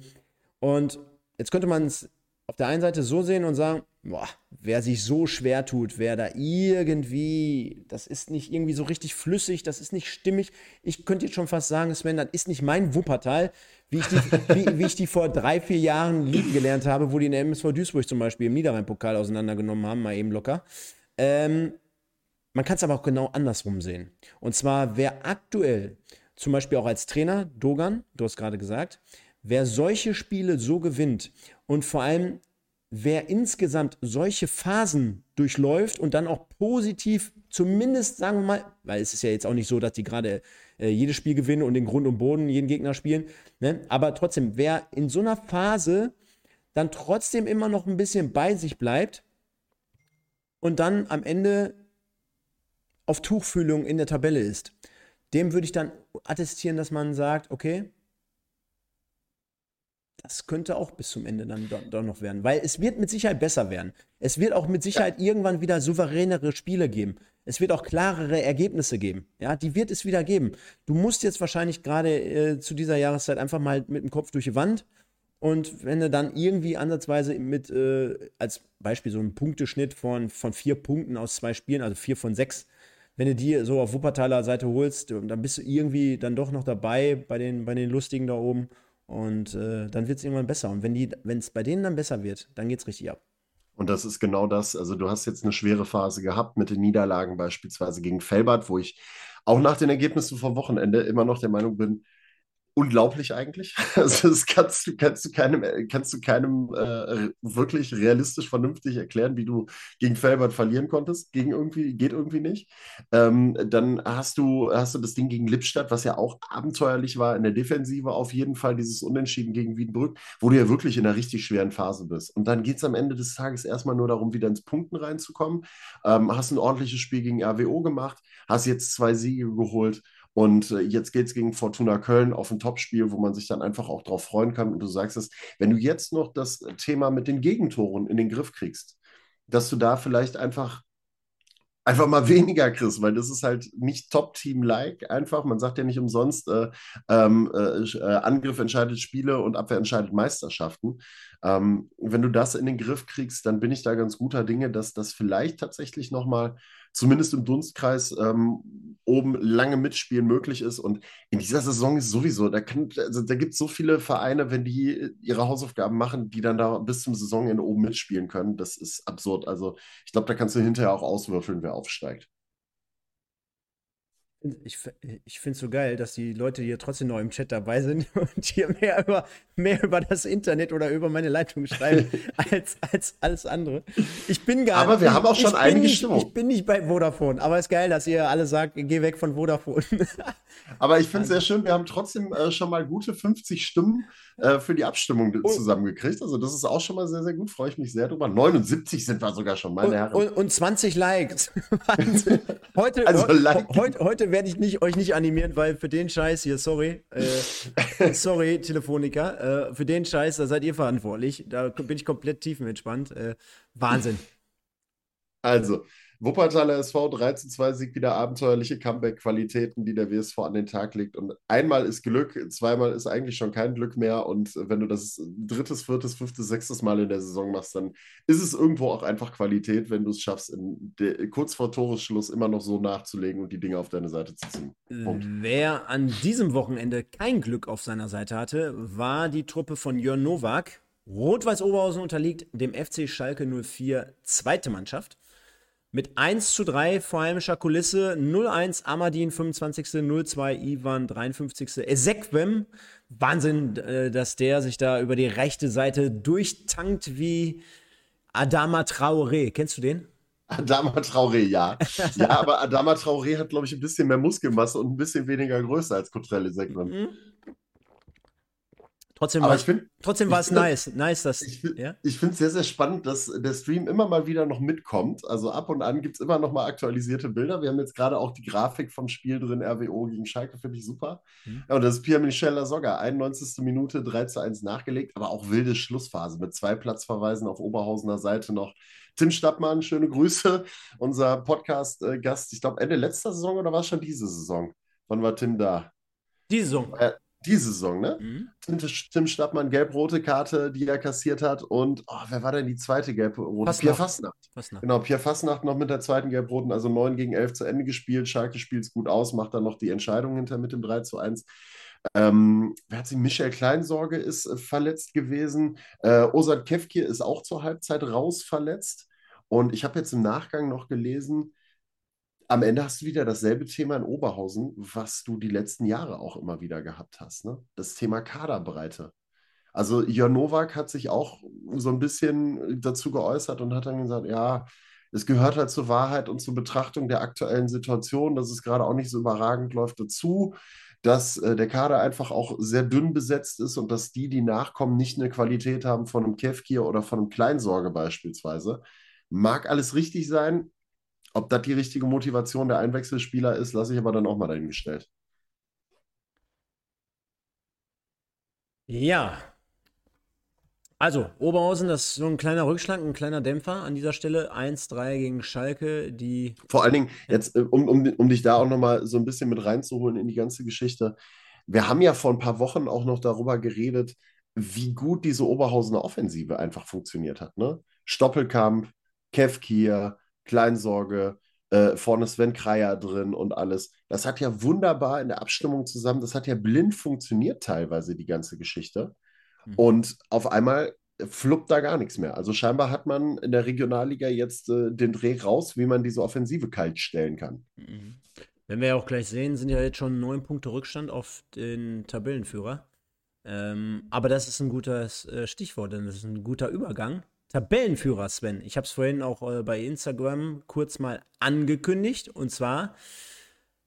Und jetzt könnte man es auf der einen Seite so sehen und sagen, boah, wer sich so schwer tut, wer da irgendwie, das ist nicht irgendwie so richtig flüssig, das ist nicht stimmig. Ich könnte jetzt schon fast sagen, Sven, das ist nicht mein Wuppertal, wie ich die, wie, wie ich die vor drei, vier Jahren lieben gelernt habe, wo die in der MSV Duisburg zum Beispiel im Niederrhein-Pokal auseinandergenommen haben, mal eben locker. Ähm, man kann es aber auch genau andersrum sehen. Und zwar, wer aktuell, zum Beispiel auch als Trainer, Dogan, du hast gerade gesagt, wer solche Spiele so gewinnt und vor allem wer insgesamt solche Phasen durchläuft und dann auch positiv, zumindest sagen wir mal, weil es ist ja jetzt auch nicht so, dass die gerade äh, jedes Spiel gewinnen und den Grund und Boden jeden Gegner spielen, ne? aber trotzdem, wer in so einer Phase dann trotzdem immer noch ein bisschen bei sich bleibt und dann am Ende auf Tuchfühlung in der Tabelle ist, dem würde ich dann attestieren, dass man sagt, okay, das könnte auch bis zum Ende dann doch, noch werden, weil es wird mit Sicherheit besser werden. Es wird auch mit Sicherheit ja. irgendwann wieder souveränere Spiele geben. Es wird auch klarere Ergebnisse geben. Ja, die wird es wieder geben. Du musst jetzt wahrscheinlich gerade äh, zu dieser Jahreszeit einfach mal mit dem Kopf durch die Wand und wenn du dann irgendwie ansatzweise mit, äh, als Beispiel so einen Punkteschnitt von, von vier Punkten aus zwei Spielen, also vier von sechs, wenn du die so auf Wuppertaler Seite holst, dann bist du irgendwie dann doch noch dabei bei den, bei den Lustigen da oben. Und äh, dann wird es irgendwann besser. Und wenn es bei denen dann besser wird, dann geht es richtig ab. Und das ist genau das. Also du hast jetzt eine schwere Phase gehabt mit den Niederlagen beispielsweise gegen Felbert, wo ich auch nach den Ergebnissen vom Wochenende immer noch der Meinung bin, unglaublich eigentlich. Also das kannst du, kannst du keinem, kannst du keinem äh, wirklich realistisch vernünftig erklären, wie du gegen Felbert verlieren konntest. Gegen irgendwie, geht irgendwie nicht. Ähm, dann hast du, hast du das Ding gegen Lippstadt, was ja auch abenteuerlich war in der Defensive, auf jeden Fall dieses Unentschieden gegen Wiedenbrück, wo du ja wirklich in einer richtig schweren Phase bist. Und dann geht es am Ende des Tages erstmal nur darum, wieder ins Punkten reinzukommen. Ähm, hast ein ordentliches Spiel gegen RWO gemacht, hast jetzt zwei Siege geholt und äh, jetzt geht es gegen Fortuna Köln auf ein Topspiel, wo man sich dann einfach auch drauf freuen kann. Und du sagst es, wenn du jetzt noch das Thema mit den Gegentoren in den Griff kriegst, dass du da vielleicht einfach einfach mal weniger kriegst, weil das ist halt nicht Top-Team-like einfach. Man sagt ja nicht umsonst, äh, ähm, äh, äh, Angriff entscheidet Spiele und Abwehr entscheidet Meisterschaften. Ähm, wenn du das in den Griff kriegst, dann bin ich da ganz guter Dinge, dass das vielleicht tatsächlich nochmal zumindest im Dunstkreis ähm, oben lange mitspielen möglich ist. Und in dieser Saison ist sowieso, da, also da gibt es so viele Vereine, wenn die ihre Hausaufgaben machen, die dann da bis zum Saisonende oben mitspielen können. Das ist absurd. Also ich glaube, da kannst du hinterher auch auswürfeln, wer aufsteigt. Ich, ich finde es so geil, dass die Leute hier trotzdem noch im Chat dabei sind und hier mehr über, mehr über das Internet oder über meine Leitung schreiben als, als alles andere. Ich bin gar Aber wir haben auch schon einige Stimmung. Ich bin nicht bei Vodafone, aber es ist geil, dass ihr alle sagt, geh weg von Vodafone. aber ich finde es sehr schön, wir haben trotzdem äh, schon mal gute 50 Stimmen äh, für die Abstimmung und, zusammengekriegt. Also das ist auch schon mal sehr, sehr gut, freue ich mich sehr drüber. 79 sind wir sogar schon, meine und, Herren. Und, und 20 Likes. heute, also, like. heute, heute werde ich nicht, euch nicht animieren, weil für den Scheiß hier, sorry, äh, sorry, Telefoniker, äh, für den Scheiß, da seid ihr verantwortlich. Da bin ich komplett tiefenentspannt. Äh, Wahnsinn. Also, Wuppertaler SV 3 zu 2 Sieg wieder abenteuerliche Comeback-Qualitäten, die der WSV an den Tag legt. Und einmal ist Glück, zweimal ist eigentlich schon kein Glück mehr. Und wenn du das drittes, viertes, fünftes, sechstes Mal in der Saison machst, dann ist es irgendwo auch einfach Qualität, wenn du es schaffst, der, kurz vor Toresschluss immer noch so nachzulegen und die Dinge auf deine Seite zu ziehen. Punkt. Wer an diesem Wochenende kein Glück auf seiner Seite hatte, war die Truppe von Jörn Nowak. Rot-Weiß Oberhausen unterliegt dem FC Schalke 04 zweite Mannschaft. Mit 1 zu 3 vor heimischer Kulisse, 0-1 Amadin 25. 0-2 Ivan 53. Ezekwem, Wahnsinn, äh, dass der sich da über die rechte Seite durchtankt wie Adama Traoré. Kennst du den? Adama Traoré, ja. ja, aber Adama Traoré hat, glaube ich, ein bisschen mehr Muskelmasse und ein bisschen weniger Größe als Cotrell Ezekwem. Mhm. Trotzdem war, find, trotzdem war es nice. nice dass, ich ja? finde es sehr, sehr spannend, dass der Stream immer mal wieder noch mitkommt. Also ab und an gibt es immer noch mal aktualisierte Bilder. Wir haben jetzt gerade auch die Grafik vom Spiel drin, RWO gegen Schalke, finde ich super. Mhm. Ja, und das ist Pierre-Michel Lasogga, 91. Minute, 3 zu 1 nachgelegt, aber auch wilde Schlussphase mit zwei Platzverweisen auf Oberhausener Seite noch. Tim Stappmann, schöne Grüße, unser Podcast-Gast. Ich glaube, Ende letzter Saison oder war es schon diese Saison? Wann war Tim da? Diese Saison. Äh, diese Saison, ne? Mhm. Tim, Tim Stappmann, gelb-rote Karte, die er kassiert hat. Und oh, wer war denn die zweite gelb-rote? Pierre Fastnacht. Fastnacht. Genau, Pierre Fastnacht noch mit der zweiten gelb-roten, also 9 gegen 11 zu Ende gespielt. Schalke spielt es gut aus, macht dann noch die Entscheidung hinter mit dem 3 zu 1. Ähm, wer hat sie? Michael Kleinsorge ist äh, verletzt gewesen. Äh, Ozan Kevkir ist auch zur Halbzeit raus verletzt. Und ich habe jetzt im Nachgang noch gelesen, am Ende hast du wieder dasselbe Thema in Oberhausen, was du die letzten Jahre auch immer wieder gehabt hast. Ne? Das Thema Kaderbreite. Also Jörn Nowak hat sich auch so ein bisschen dazu geäußert und hat dann gesagt, ja, es gehört halt zur Wahrheit und zur Betrachtung der aktuellen Situation, dass es gerade auch nicht so überragend läuft, dazu, dass äh, der Kader einfach auch sehr dünn besetzt ist und dass die, die nachkommen, nicht eine Qualität haben von einem Kevkir oder von einem Kleinsorge beispielsweise. Mag alles richtig sein, ob das die richtige Motivation der Einwechselspieler ist, lasse ich aber dann auch mal dahingestellt. Ja. Also, Oberhausen, das ist so ein kleiner Rückschlag, ein kleiner Dämpfer an dieser Stelle. 1-3 gegen Schalke, die. Vor allen Dingen, jetzt, äh, um, um, um dich da auch nochmal so ein bisschen mit reinzuholen in die ganze Geschichte. Wir haben ja vor ein paar Wochen auch noch darüber geredet, wie gut diese Oberhausener Offensive einfach funktioniert hat. Ne? Stoppelkamp, Kevkir, Kleinsorge, äh, vorne Sven Kreier drin und alles. Das hat ja wunderbar in der Abstimmung zusammen, das hat ja blind funktioniert teilweise, die ganze Geschichte. Mhm. Und auf einmal fluppt da gar nichts mehr. Also scheinbar hat man in der Regionalliga jetzt äh, den Dreh raus, wie man diese Offensive kalt stellen kann. Mhm. Wenn wir ja auch gleich sehen, sind ja jetzt schon neun Punkte Rückstand auf den Tabellenführer. Ähm, aber das ist ein gutes äh, Stichwort, denn das ist ein guter Übergang Tabellenführer, Sven. Ich habe es vorhin auch äh, bei Instagram kurz mal angekündigt. Und zwar,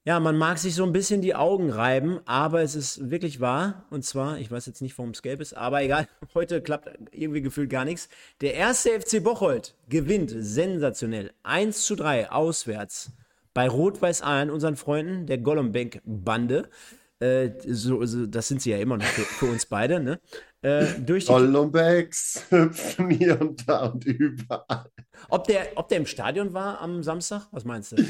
ja, man mag sich so ein bisschen die Augen reiben, aber es ist wirklich wahr. Und zwar, ich weiß jetzt nicht, warum es gelb ist, aber egal, heute klappt irgendwie gefühlt gar nichts. Der erste FC Bocholt gewinnt sensationell 1 zu 3 auswärts bei Rot-Weiß Aalen, unseren Freunden der Gollumbank-Bande. Äh, so, so, das sind sie ja immer noch für, für uns beide, ne? Äh, durch die Hollenbecks hüpfen hier und da und überall. Ob der, ob der im Stadion war am Samstag? Was meinst du?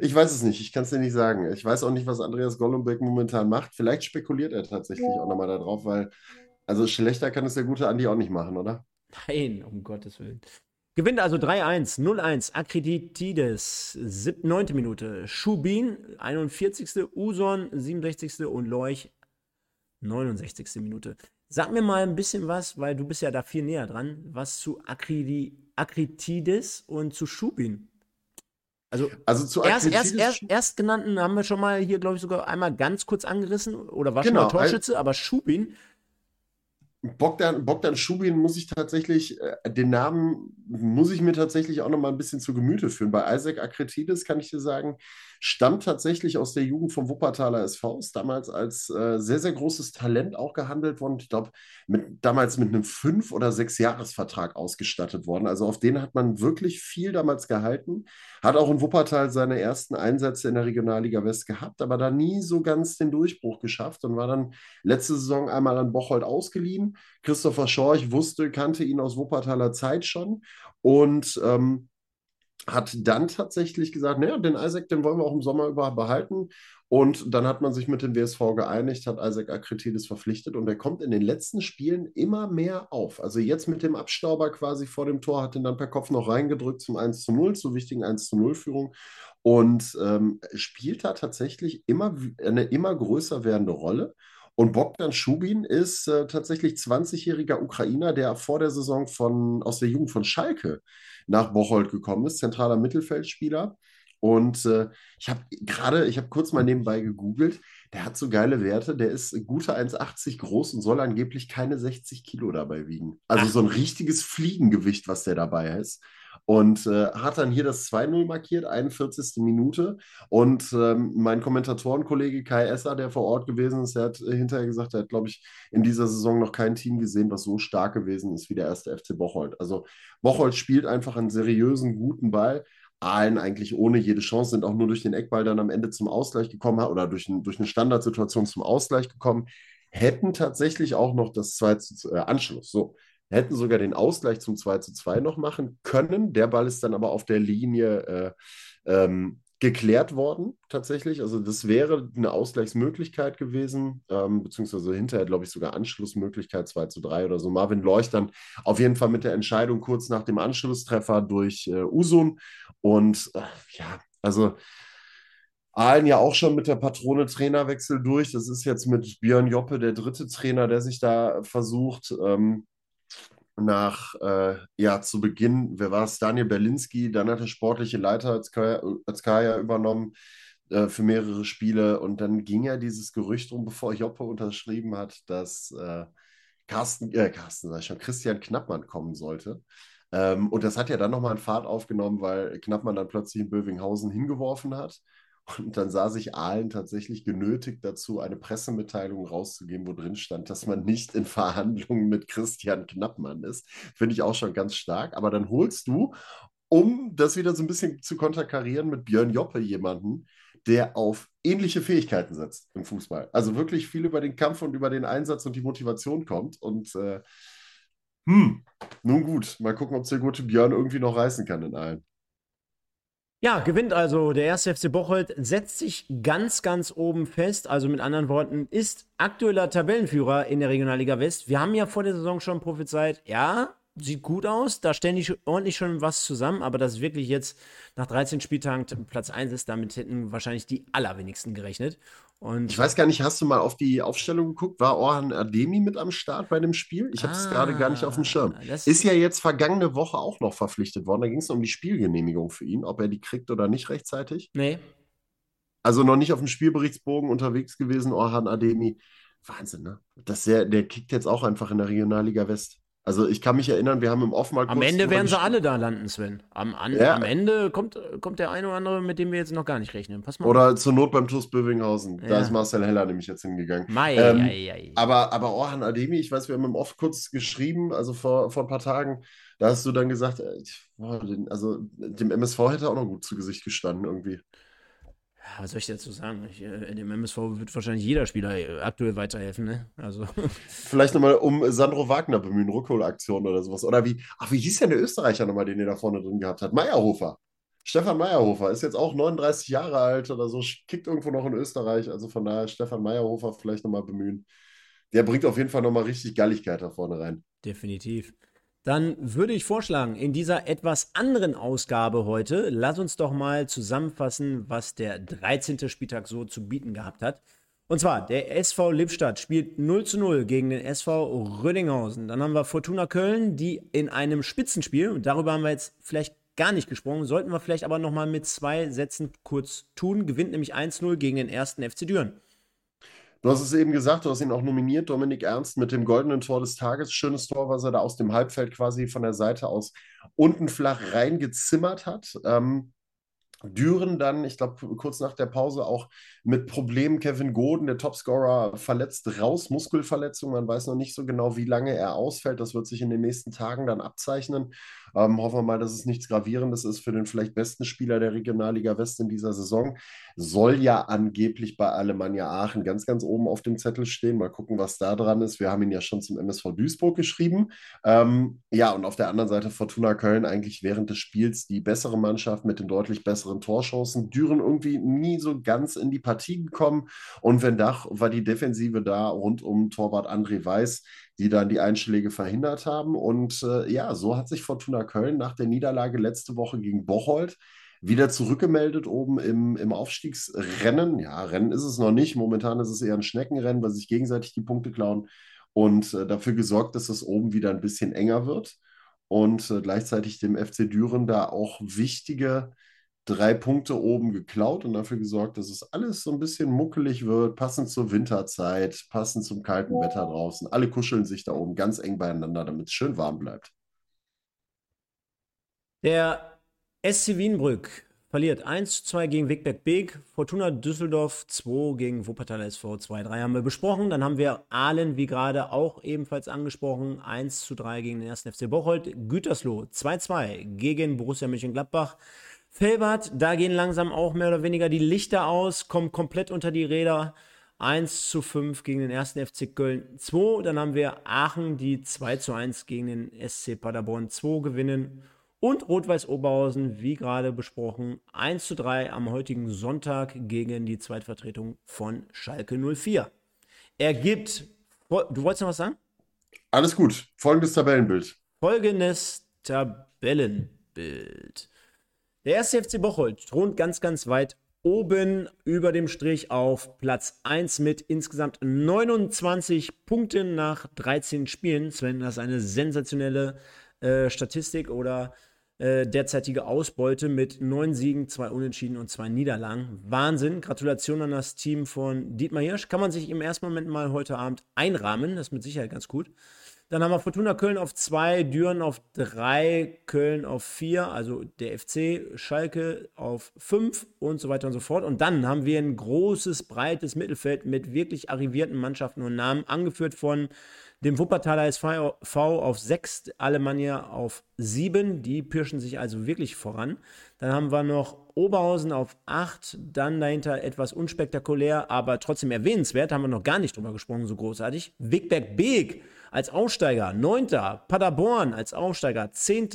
Ich weiß es nicht. Ich kann es dir nicht sagen. Ich weiß auch nicht, was Andreas Gollumbeck momentan macht. Vielleicht spekuliert er tatsächlich auch nochmal darauf, weil also schlechter kann es der gute Andi auch nicht machen, oder? Nein, um Gottes Willen. Gewinnt also 3-1, 0-1, Akreditides, 9. Minute, Schubin, 41. Uson, 67. und Leuch, 69. Minute. Sag mir mal ein bisschen was, weil du bist ja da viel näher dran, was zu Akridi, Akritides und zu Schubin. Also, also zu erst, erst, erst, Erstgenannten haben wir schon mal hier, glaube ich, sogar einmal ganz kurz angerissen. Oder war genau, schon mal Torschütze, aber Schubin Bogdan, Bogdan Schubin muss ich tatsächlich, äh, den Namen muss ich mir tatsächlich auch noch mal ein bisschen zu Gemüte führen. Bei Isaac Akretidis kann ich dir sagen, stammt tatsächlich aus der Jugend vom Wuppertaler SV, ist damals als äh, sehr, sehr großes Talent auch gehandelt worden. Ich glaube, damals mit einem Fünf- oder Sechs-Jahres-Vertrag ausgestattet worden. Also auf den hat man wirklich viel damals gehalten. Hat auch in Wuppertal seine ersten Einsätze in der Regionalliga West gehabt, aber da nie so ganz den Durchbruch geschafft und war dann letzte Saison einmal an Bocholt ausgeliehen. Christopher Schorch wusste, kannte ihn aus Wuppertaler Zeit schon und ähm, hat dann tatsächlich gesagt, naja, den Isaac, den wollen wir auch im Sommer über behalten. Und dann hat man sich mit dem WSV geeinigt, hat Isaac Akritidis verpflichtet und er kommt in den letzten Spielen immer mehr auf. Also jetzt mit dem Abstauber quasi vor dem Tor, hat ihn dann per Kopf noch reingedrückt zum 1 zu 0, zur wichtigen 1 zu 0 Führung und ähm, spielt da tatsächlich immer eine immer größer werdende Rolle. Und Bogdan Schubin ist äh, tatsächlich 20-jähriger Ukrainer, der vor der Saison von, aus der Jugend von Schalke nach Bocholt gekommen ist, zentraler Mittelfeldspieler. Und äh, ich habe gerade, ich habe kurz mal nebenbei gegoogelt, der hat so geile Werte, der ist gute 1,80 groß und soll angeblich keine 60 Kilo dabei wiegen. Also Ach. so ein richtiges Fliegengewicht, was der dabei ist. Und äh, hat dann hier das 2-0 markiert, 41. Minute. Und ähm, mein Kommentatorenkollege Kai Esser, der vor Ort gewesen ist, der hat äh, hinterher gesagt, er hat, glaube ich, in dieser Saison noch kein Team gesehen, was so stark gewesen ist wie der erste FC Bocholt. Also Bocholt spielt einfach einen seriösen, guten Ball. Aalen eigentlich ohne jede Chance, sind auch nur durch den Eckball dann am Ende zum Ausgleich gekommen oder durch, ein, durch eine Standardsituation zum Ausgleich gekommen, hätten tatsächlich auch noch das 2 zu, äh, Anschluss. So, hätten sogar den Ausgleich zum 2 zu 2 noch machen können. Der Ball ist dann aber auf der Linie äh, ähm, geklärt worden, tatsächlich. Also das wäre eine Ausgleichsmöglichkeit gewesen, ähm, beziehungsweise hinterher, glaube ich, sogar Anschlussmöglichkeit 2 zu 3 oder so. Marvin Leuch dann auf jeden Fall mit der Entscheidung kurz nach dem Anschlusstreffer durch äh, Usun. Und äh, ja, also Aalen ja auch schon mit der Patrone Trainerwechsel durch. Das ist jetzt mit Björn Joppe der dritte Trainer, der sich da versucht. Ähm, nach, äh, ja, zu Beginn, wer war es? Daniel Berlinski, dann hat der sportliche Leiter als Kaya, als Kaya übernommen äh, für mehrere Spiele und dann ging ja dieses Gerücht rum, bevor Joppe unterschrieben hat, dass äh, Carsten, äh, Carsten, sag ich schon, Christian Knappmann kommen sollte. Ähm, und das hat ja dann nochmal einen Fahrt aufgenommen, weil Knappmann dann plötzlich in Bövinghausen hingeworfen hat. Und dann sah sich Ahlen tatsächlich genötigt dazu, eine Pressemitteilung rauszugeben, wo drin stand, dass man nicht in Verhandlungen mit Christian Knappmann ist. Finde ich auch schon ganz stark. Aber dann holst du, um das wieder so ein bisschen zu konterkarieren, mit Björn Joppe jemanden, der auf ähnliche Fähigkeiten setzt im Fußball. Also wirklich viel über den Kampf und über den Einsatz und die Motivation kommt. Und äh, hm, nun gut, mal gucken, ob es der gute Björn irgendwie noch reißen kann in allen. Ja, gewinnt also der erste FC Bocholt, setzt sich ganz, ganz oben fest. Also mit anderen Worten, ist aktueller Tabellenführer in der Regionalliga West. Wir haben ja vor der Saison schon prophezeit, ja, sieht gut aus, da stellen die ordentlich schon was zusammen, aber dass wirklich jetzt nach 13 Spieltagen Platz 1 ist, damit hätten wahrscheinlich die allerwenigsten gerechnet. Und ich weiß gar nicht, hast du mal auf die Aufstellung geguckt? War Orhan Ademi mit am Start bei dem Spiel? Ich habe es ah, gerade gar nicht auf dem Schirm. Ist ja jetzt vergangene Woche auch noch verpflichtet worden. Da ging es um die Spielgenehmigung für ihn, ob er die kriegt oder nicht rechtzeitig. Nee. Also noch nicht auf dem Spielberichtsbogen unterwegs gewesen, Orhan Ademi. Wahnsinn, ne? Das der, der kickt jetzt auch einfach in der Regionalliga West. Also ich kann mich erinnern, wir haben im Off mal Am Ende werden sie alle da landen, Sven. Am, an, ja. am Ende kommt, kommt der eine oder andere, mit dem wir jetzt noch gar nicht rechnen. Pass mal. Oder zur Not beim TuS Bövinghausen. Ja. Da ist Marcel Heller nämlich jetzt hingegangen. Mai, ähm, ei, ei. Aber, aber Orhan Ademi, ich weiß, wir haben im Off kurz geschrieben, also vor, vor ein paar Tagen, da hast du dann gesagt, äh, also dem MSV hätte auch noch gut zu Gesicht gestanden irgendwie was soll ich dazu sagen? Ich, äh, dem MSV wird wahrscheinlich jeder Spieler äh, aktuell weiterhelfen, ne? Also. Vielleicht nochmal um Sandro Wagner bemühen, Rückholaktion oder sowas. Oder wie, ach, wie hieß denn der Österreicher nochmal, den ihr da vorne drin gehabt habt? Meyerhofer. Stefan Meyerhofer ist jetzt auch 39 Jahre alt oder so, kickt irgendwo noch in Österreich. Also von daher Stefan Meyerhofer vielleicht nochmal bemühen. Der bringt auf jeden Fall nochmal richtig Galligkeit da vorne rein. Definitiv dann würde ich vorschlagen, in dieser etwas anderen Ausgabe heute, lass uns doch mal zusammenfassen, was der 13. Spieltag so zu bieten gehabt hat. Und zwar, der SV Lippstadt spielt 0 zu 0 gegen den SV Rödinghausen. Dann haben wir Fortuna Köln, die in einem Spitzenspiel, und darüber haben wir jetzt vielleicht gar nicht gesprochen. Sollten wir vielleicht aber nochmal mit zwei Sätzen kurz tun. Gewinnt nämlich 1-0 gegen den ersten FC Düren. Du hast es eben gesagt, du hast ihn auch nominiert, Dominik Ernst, mit dem goldenen Tor des Tages. Schönes Tor, was er da aus dem Halbfeld quasi von der Seite aus unten flach reingezimmert hat. Ähm, Düren dann, ich glaube, kurz nach der Pause auch mit Problemen. Kevin Goden, der Topscorer, verletzt raus, Muskelverletzung. Man weiß noch nicht so genau, wie lange er ausfällt. Das wird sich in den nächsten Tagen dann abzeichnen. Ähm, hoffen wir mal, dass es nichts Gravierendes ist für den vielleicht besten Spieler der Regionalliga West in dieser Saison. Soll ja angeblich bei Alemannia Aachen ganz, ganz oben auf dem Zettel stehen. Mal gucken, was da dran ist. Wir haben ihn ja schon zum MSV Duisburg geschrieben. Ähm, ja, und auf der anderen Seite Fortuna Köln eigentlich während des Spiels die bessere Mannschaft mit den deutlich besseren Torchancen. Düren irgendwie nie so ganz in die Partie gekommen. Und wenn Dach war die Defensive da rund um Torwart André Weiß, die dann die Einschläge verhindert haben. Und äh, ja, so hat sich Fortuna Köln nach der Niederlage letzte Woche gegen Bocholt wieder zurückgemeldet oben im, im Aufstiegsrennen. Ja, Rennen ist es noch nicht. Momentan ist es eher ein Schneckenrennen, weil sich gegenseitig die Punkte klauen und äh, dafür gesorgt, dass es oben wieder ein bisschen enger wird und äh, gleichzeitig dem FC Düren da auch wichtige drei Punkte oben geklaut und dafür gesorgt, dass es alles so ein bisschen muckelig wird, passend zur Winterzeit, passend zum kalten Wetter draußen. Alle kuscheln sich da oben ganz eng beieinander, damit es schön warm bleibt. Der SC Wienbrück verliert 1 2 gegen Wigberg Beek, Fortuna Düsseldorf 2 gegen Wuppertal SV 2-3 haben wir besprochen. Dann haben wir Aalen, wie gerade auch ebenfalls angesprochen, 1 3 gegen den 1. FC Bocholt, Gütersloh 2-2 gegen Borussia Mönchengladbach. Felbert, da gehen langsam auch mehr oder weniger die Lichter aus, kommen komplett unter die Räder. 1 zu 5 gegen den 1. FC Köln 2. Dann haben wir Aachen, die 2 zu 1 gegen den SC Paderborn 2 gewinnen. Und Rot-Weiß Oberhausen, wie gerade besprochen, 1 zu 3 am heutigen Sonntag gegen die Zweitvertretung von Schalke 04. Er gibt. Du wolltest noch was sagen? Alles gut. Folgendes Tabellenbild. Folgendes Tabellenbild. Der erste FC Bocholt thront ganz, ganz weit oben über dem Strich auf Platz 1 mit insgesamt 29 Punkten nach 13 Spielen. Sven, das ist eine sensationelle äh, Statistik oder äh, derzeitige Ausbeute mit 9 Siegen, 2 Unentschieden und 2 Niederlagen. Wahnsinn. Gratulation an das Team von Dietmar Hirsch. Kann man sich im ersten Moment mal heute Abend einrahmen. Das ist mit Sicherheit ganz gut. Dann haben wir Fortuna Köln auf 2, Düren auf 3, Köln auf 4, also der FC, Schalke auf 5 und so weiter und so fort. Und dann haben wir ein großes, breites Mittelfeld mit wirklich arrivierten Mannschaften und Namen, angeführt von dem Wuppertaler SV auf 6, Alemannia auf 7. Die pirschen sich also wirklich voran. Dann haben wir noch Oberhausen auf 8, dann dahinter etwas unspektakulär, aber trotzdem erwähnenswert, haben wir noch gar nicht drüber gesprochen, so großartig. Wigberg Beek als Aufsteiger, 9. Paderborn als Aufsteiger, 10.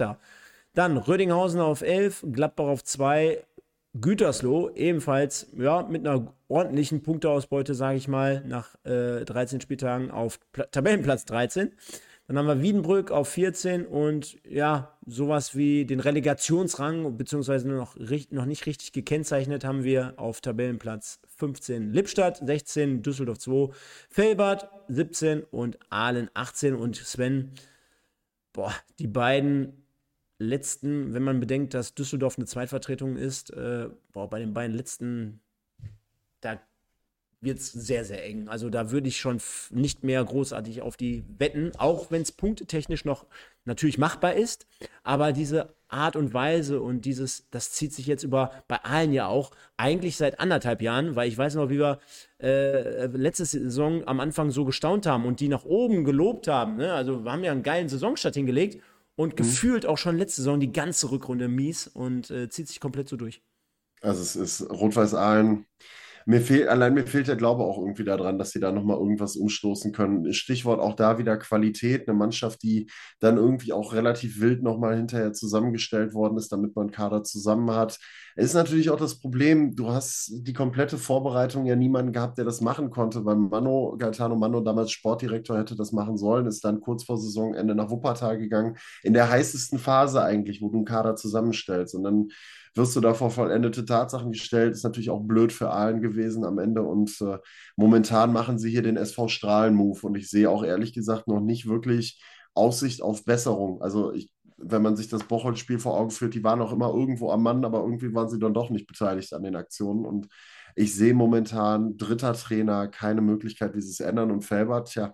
Dann Rödinghausen auf 11, Gladbach auf 2, Gütersloh ebenfalls ja, mit einer ordentlichen Punkteausbeute, sage ich mal, nach äh, 13 Spieltagen auf Pla Tabellenplatz 13. Dann haben wir Wiedenbrück auf 14 und ja, sowas wie den Relegationsrang, beziehungsweise noch, noch nicht richtig gekennzeichnet, haben wir auf Tabellenplatz 15 Lippstadt, 16 Düsseldorf 2, Felbert 17 und Aalen 18 und Sven, boah, die beiden letzten, wenn man bedenkt, dass Düsseldorf eine Zweitvertretung ist, äh, boah, bei den beiden letzten, da wird es sehr, sehr eng. Also da würde ich schon nicht mehr großartig auf die wetten, auch wenn es punktetechnisch noch natürlich machbar ist. Aber diese Art und Weise und dieses, das zieht sich jetzt über bei allen ja auch eigentlich seit anderthalb Jahren, weil ich weiß noch, wie wir äh, letzte Saison am Anfang so gestaunt haben und die nach oben gelobt haben. Ne? Also wir haben ja einen geilen Saisonstart hingelegt und mhm. gefühlt auch schon letzte Saison die ganze Rückrunde mies und äh, zieht sich komplett so durch. Also es ist Rot-Weiß-Aalen mir fehlt, allein mir fehlt der Glaube auch irgendwie daran, dass sie da nochmal irgendwas umstoßen können. Stichwort auch da wieder Qualität, eine Mannschaft, die dann irgendwie auch relativ wild nochmal hinterher zusammengestellt worden ist, damit man Kader zusammen hat. Es ist natürlich auch das Problem, du hast die komplette Vorbereitung ja niemanden gehabt, der das machen konnte, weil Mano, Gaetano Mano, damals Sportdirektor, hätte das machen sollen, ist dann kurz vor Saisonende nach Wuppertal gegangen, in der heißesten Phase eigentlich, wo du einen Kader zusammenstellst. Und dann wirst du da vor vollendete Tatsachen gestellt. Ist natürlich auch blöd für allen gewesen am Ende. Und äh, momentan machen sie hier den SV Strahlen-Move. Und ich sehe auch ehrlich gesagt noch nicht wirklich Aussicht auf Besserung. Also ich wenn man sich das Bocholt-Spiel vor Augen führt, die waren auch immer irgendwo am Mann, aber irgendwie waren sie dann doch nicht beteiligt an den Aktionen. Und ich sehe momentan dritter Trainer keine Möglichkeit, wie sie es ändern. Und Felbert, ja,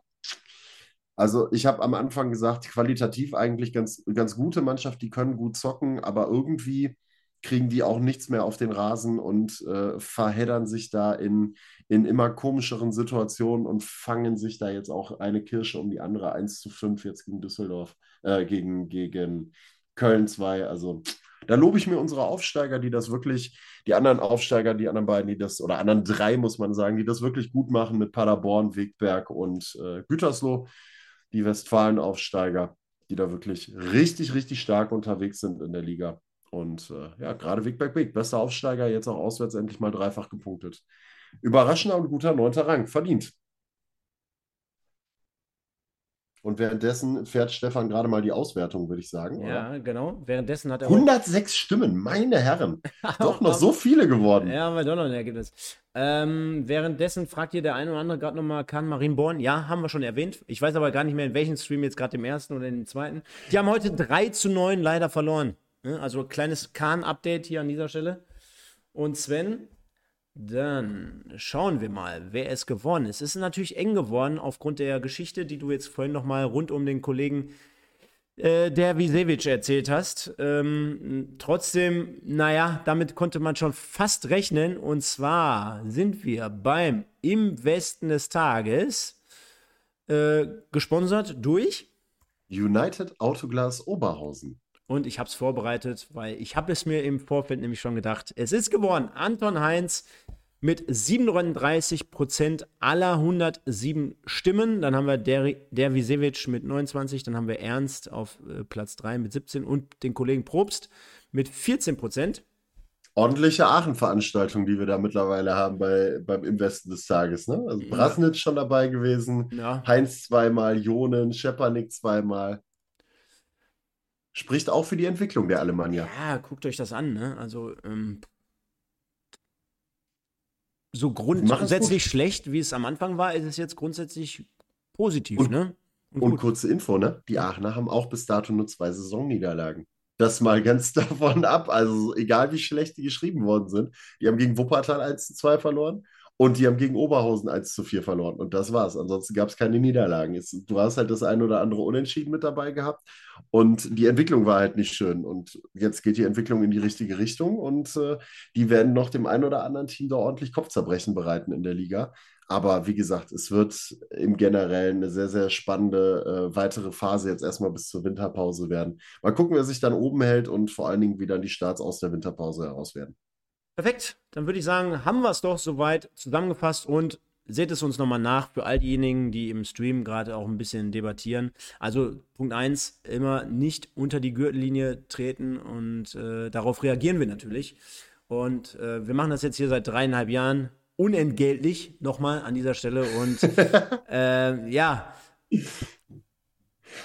also ich habe am Anfang gesagt, qualitativ eigentlich ganz, ganz gute Mannschaft, die können gut zocken, aber irgendwie kriegen die auch nichts mehr auf den Rasen und äh, verheddern sich da in, in immer komischeren Situationen und fangen sich da jetzt auch eine Kirsche um die andere 1 zu 5 jetzt gegen Düsseldorf, äh, gegen, gegen Köln 2. Also da lobe ich mir unsere Aufsteiger, die das wirklich, die anderen Aufsteiger, die anderen beiden, die das, oder anderen drei, muss man sagen, die das wirklich gut machen mit Paderborn, Wegberg und äh, Gütersloh, die Westfalen-Aufsteiger, die da wirklich richtig, richtig stark unterwegs sind in der Liga. Und äh, ja, gerade Wegberg Weg, bester Aufsteiger, jetzt auch auswärts endlich mal dreifach gepunktet. Überraschender und guter neunter Rang, verdient. Und währenddessen fährt Stefan gerade mal die Auswertung, würde ich sagen. Ja, oder? genau. Währenddessen hat er. 106 Stimmen, meine Herren. doch noch so viele geworden. Ja, haben wir doch noch ein Ergebnis. Ähm, währenddessen fragt hier der eine oder andere gerade nochmal, kann Marienborn? Ja, haben wir schon erwähnt. Ich weiß aber gar nicht mehr, in welchem Stream jetzt gerade im ersten oder in dem zweiten. Die haben heute 3 zu 9 leider verloren. Also kleines Kahn-Update hier an dieser Stelle. Und Sven, dann schauen wir mal, wer es gewonnen ist. Es ist natürlich eng geworden aufgrund der Geschichte, die du jetzt vorhin nochmal rund um den Kollegen äh, der Visevic erzählt hast. Ähm, trotzdem, naja, damit konnte man schon fast rechnen. Und zwar sind wir beim Im Westen des Tages äh, gesponsert durch United Autoglas Oberhausen. Und ich habe es vorbereitet, weil ich habe es mir im Vorfeld nämlich schon gedacht. Es ist geworden. Anton Heinz mit 37 Prozent aller 107 Stimmen. Dann haben wir der, der Wisevic mit 29. Dann haben wir Ernst auf äh, Platz 3 mit 17 und den Kollegen Probst mit 14 Prozent. Ordentliche Aachen-Veranstaltung, die wir da mittlerweile haben bei, beim Investen des Tages. Ne? Also Brasnitz ja. schon dabei gewesen, ja. Heinz zweimal, Jonen, Schepanik zweimal. Spricht auch für die Entwicklung der Alemannia. Ja, guckt euch das an. Ne? Also ähm, so grundsätzlich schlecht, wie es am Anfang war, ist es jetzt grundsätzlich positiv. Und, ne? Und, und kurze Info, ne? Die Aachener haben auch bis dato nur zwei Saisonniederlagen. Das mal ganz davon ab. Also egal wie schlecht die geschrieben worden sind. Die haben gegen Wuppertal 1 zu 2 verloren und die haben gegen Oberhausen 1 zu 4 verloren. Und das war's. Ansonsten gab es keine Niederlagen. Du hast halt das eine oder andere Unentschieden mit dabei gehabt. Und die Entwicklung war halt nicht schön. Und jetzt geht die Entwicklung in die richtige Richtung. Und äh, die werden noch dem einen oder anderen Team da ordentlich Kopfzerbrechen bereiten in der Liga. Aber wie gesagt, es wird im Generellen eine sehr, sehr spannende äh, weitere Phase jetzt erstmal bis zur Winterpause werden. Mal gucken, wer sich dann oben hält und vor allen Dingen, wie dann die Starts aus der Winterpause heraus werden. Perfekt, dann würde ich sagen, haben wir es doch soweit zusammengefasst und seht es uns nochmal nach für all diejenigen, die im Stream gerade auch ein bisschen debattieren. Also Punkt 1, immer nicht unter die Gürtellinie treten und äh, darauf reagieren wir natürlich. Und äh, wir machen das jetzt hier seit dreieinhalb Jahren unentgeltlich nochmal an dieser Stelle und äh, ja,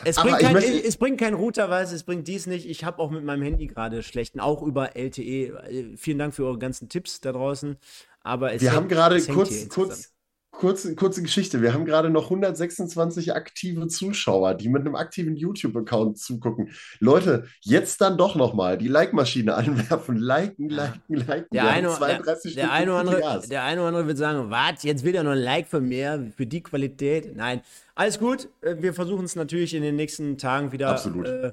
es bringt, kein, möchte, es bringt kein Routerweise, es bringt dies nicht. Ich habe auch mit meinem Handy gerade schlechten, auch über LTE. Vielen Dank für eure ganzen Tipps da draußen. Aber wir haben gerade kurz, kurz, kurze, kurze Geschichte. Wir haben gerade noch 126 aktive Zuschauer, die mit einem aktiven YouTube-Account zugucken. Leute, jetzt dann doch nochmal die Like-Maschine anwerfen. Liken, liken, liken. Der, eine, der, der, eine andere, der eine oder andere wird sagen, was, jetzt will er noch ein Like von mir für die Qualität. Nein, alles gut. Äh, wir versuchen es natürlich in den nächsten Tagen wieder, äh,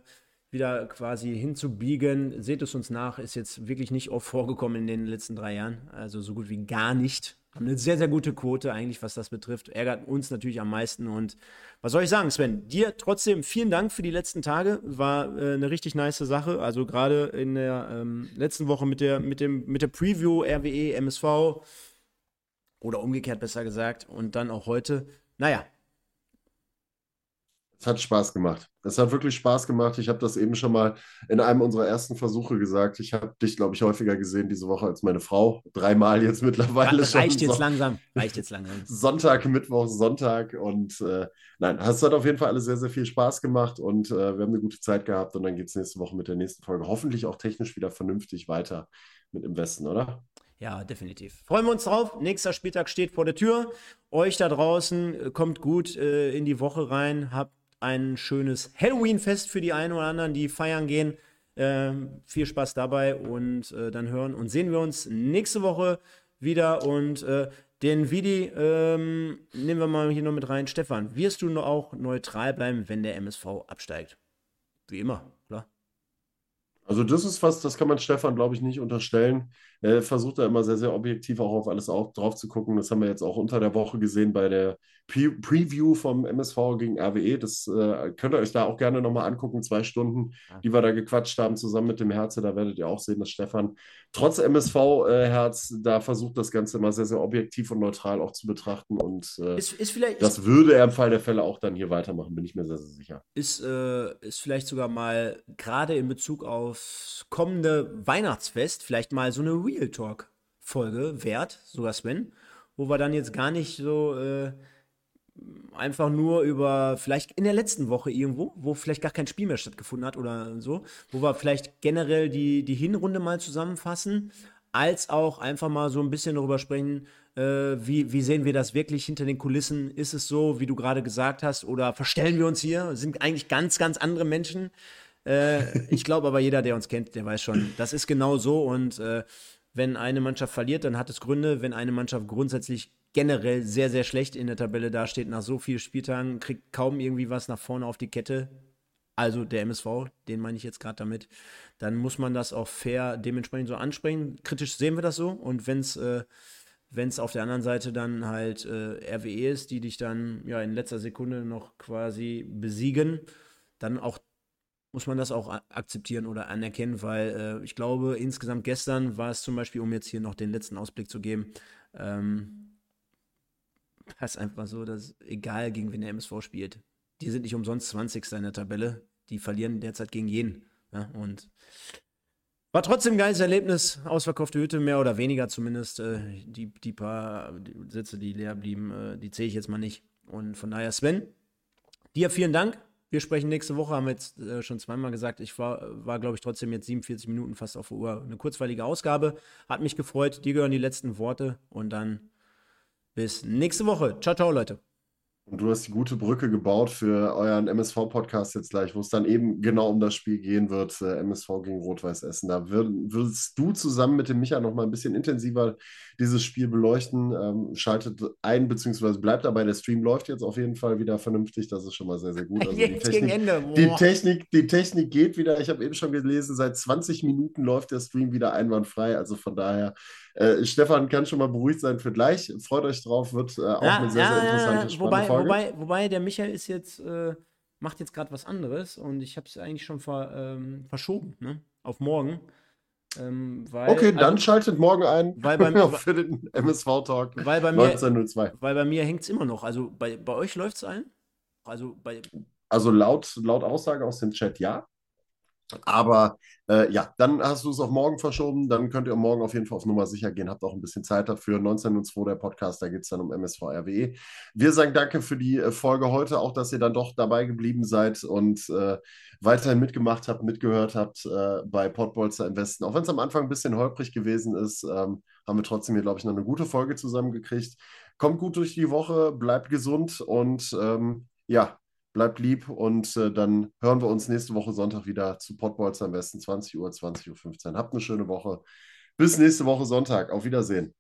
wieder quasi hinzubiegen. Seht es uns nach, ist jetzt wirklich nicht oft vorgekommen in den letzten drei Jahren. Also so gut wie gar nicht. Eine sehr, sehr gute Quote eigentlich, was das betrifft. Ärgert uns natürlich am meisten. Und was soll ich sagen, Sven? Dir trotzdem vielen Dank für die letzten Tage. War äh, eine richtig nice Sache. Also gerade in der ähm, letzten Woche mit der, mit, dem, mit der Preview RWE, MSV oder umgekehrt besser gesagt. Und dann auch heute. Naja, es hat Spaß gemacht. Es hat wirklich Spaß gemacht. Ich habe das eben schon mal in einem unserer ersten Versuche gesagt. Ich habe dich, glaube ich, häufiger gesehen diese Woche als meine Frau. Dreimal jetzt mittlerweile schon. Reicht jetzt langsam. Reicht jetzt langsam. Sonntag, Mittwoch, Sonntag. Und äh, nein, es hat auf jeden Fall alles sehr, sehr viel Spaß gemacht und äh, wir haben eine gute Zeit gehabt. Und dann geht es nächste Woche mit der nächsten Folge hoffentlich auch technisch wieder vernünftig weiter mit im Westen, oder? Ja, definitiv. Freuen wir uns drauf. Nächster Spieltag steht vor der Tür. Euch da draußen äh, kommt gut äh, in die Woche rein. Habt ein schönes Halloween-Fest für die einen oder anderen, die feiern gehen. Ähm, viel Spaß dabei und äh, dann hören und sehen wir uns nächste Woche wieder. Und äh, den Vidi ähm, nehmen wir mal hier noch mit rein. Stefan, wirst du auch neutral bleiben, wenn der MSV absteigt? Wie immer, klar. Also das ist was, das kann man Stefan, glaube ich, nicht unterstellen. Er versucht da immer sehr, sehr objektiv auch auf alles auch drauf zu gucken. Das haben wir jetzt auch unter der Woche gesehen bei der Pre Preview vom MSV gegen RWE. Das äh, könnt ihr euch da auch gerne nochmal angucken. Zwei Stunden, die wir da gequatscht haben, zusammen mit dem Herze. Da werdet ihr auch sehen, dass Stefan trotz MSV-Herz äh, da versucht, das Ganze immer sehr, sehr objektiv und neutral auch zu betrachten. Und äh, ist, ist das würde er im Fall der Fälle auch dann hier weitermachen, bin ich mir sehr, sehr sicher. Ist, äh, ist vielleicht sogar mal gerade in Bezug aufs kommende Weihnachtsfest vielleicht mal so eine Real Talk-Folge wert, sogar Sven, wo wir dann jetzt gar nicht so äh, einfach nur über vielleicht in der letzten Woche irgendwo, wo vielleicht gar kein Spiel mehr stattgefunden hat oder so, wo wir vielleicht generell die, die Hinrunde mal zusammenfassen, als auch einfach mal so ein bisschen darüber sprechen, äh, wie, wie sehen wir das wirklich hinter den Kulissen? Ist es so, wie du gerade gesagt hast, oder verstellen wir uns hier? Sind eigentlich ganz, ganz andere Menschen? Äh, ich glaube aber, jeder, der uns kennt, der weiß schon, das ist genau so und äh, wenn eine Mannschaft verliert, dann hat es Gründe. Wenn eine Mannschaft grundsätzlich generell sehr, sehr schlecht in der Tabelle dasteht, nach so vielen Spieltagen, kriegt kaum irgendwie was nach vorne auf die Kette, also der MSV, den meine ich jetzt gerade damit, dann muss man das auch fair dementsprechend so ansprechen. Kritisch sehen wir das so und wenn es äh, auf der anderen Seite dann halt äh, RWE ist, die dich dann ja in letzter Sekunde noch quasi besiegen, dann auch muss man das auch akzeptieren oder anerkennen, weil äh, ich glaube, insgesamt gestern war es zum Beispiel, um jetzt hier noch den letzten Ausblick zu geben, ähm, war es einfach so, dass egal gegen wen der MSV spielt, die sind nicht umsonst 20. in der Tabelle, die verlieren derzeit gegen jeden. Ja, und war trotzdem ein geiles Erlebnis, ausverkaufte Hütte, mehr oder weniger zumindest. Äh, die, die paar Sitze, die leer blieben, äh, die zähle ich jetzt mal nicht. Und von daher, Sven, dir vielen Dank wir sprechen nächste Woche, haben wir jetzt äh, schon zweimal gesagt. Ich war, war glaube ich, trotzdem jetzt 47 Minuten fast auf der Uhr. Eine kurzweilige Ausgabe. Hat mich gefreut. Dir gehören die letzten Worte. Und dann bis nächste Woche. Ciao, ciao, Leute. Und du hast die gute Brücke gebaut für euren MSV-Podcast jetzt gleich, wo es dann eben genau um das Spiel gehen wird, äh, MSV gegen Rot-Weiß Essen. Da würd, würdest du zusammen mit dem Micha noch mal ein bisschen intensiver dieses Spiel beleuchten. Ähm, schaltet ein, beziehungsweise bleibt dabei. Der Stream läuft jetzt auf jeden Fall wieder vernünftig. Das ist schon mal sehr, sehr gut. Also die, Technik, die, Technik, die Technik geht wieder. Ich habe eben schon gelesen, seit 20 Minuten läuft der Stream wieder einwandfrei. Also von daher äh, Stefan kann schon mal beruhigt sein für gleich. Freut euch drauf, wird äh, auch ja, eine sehr, ja, sehr interessante ja, wobei, Folge. Wobei, wobei der Michael ist jetzt, äh, macht jetzt gerade was anderes und ich habe es eigentlich schon ver, ähm, verschoben, ne? Auf morgen. Ähm, weil, okay, dann also, schaltet morgen ein weil bei mir, für den MSV-Talk weil bei 1902. Weil bei mir hängt es immer noch. Also bei, bei euch läuft es allen? Also, bei, also laut, laut Aussage aus dem Chat ja. Aber äh, ja, dann hast du es auf morgen verschoben. Dann könnt ihr morgen auf jeden Fall auf Nummer sicher gehen. Habt auch ein bisschen Zeit dafür. 19.02 der Podcast, da geht es dann um MSV RWE. Wir sagen danke für die äh, Folge heute, auch dass ihr dann doch dabei geblieben seid und äh, weiterhin mitgemacht habt, mitgehört habt äh, bei Podbolster im Westen. Auch wenn es am Anfang ein bisschen holprig gewesen ist, ähm, haben wir trotzdem hier, glaube ich, noch eine gute Folge zusammengekriegt. Kommt gut durch die Woche, bleibt gesund und ähm, ja, Bleibt lieb und äh, dann hören wir uns nächste Woche Sonntag wieder zu Podbolz am besten 20 Uhr, 20.15 Uhr. Habt eine schöne Woche. Bis nächste Woche Sonntag. Auf Wiedersehen.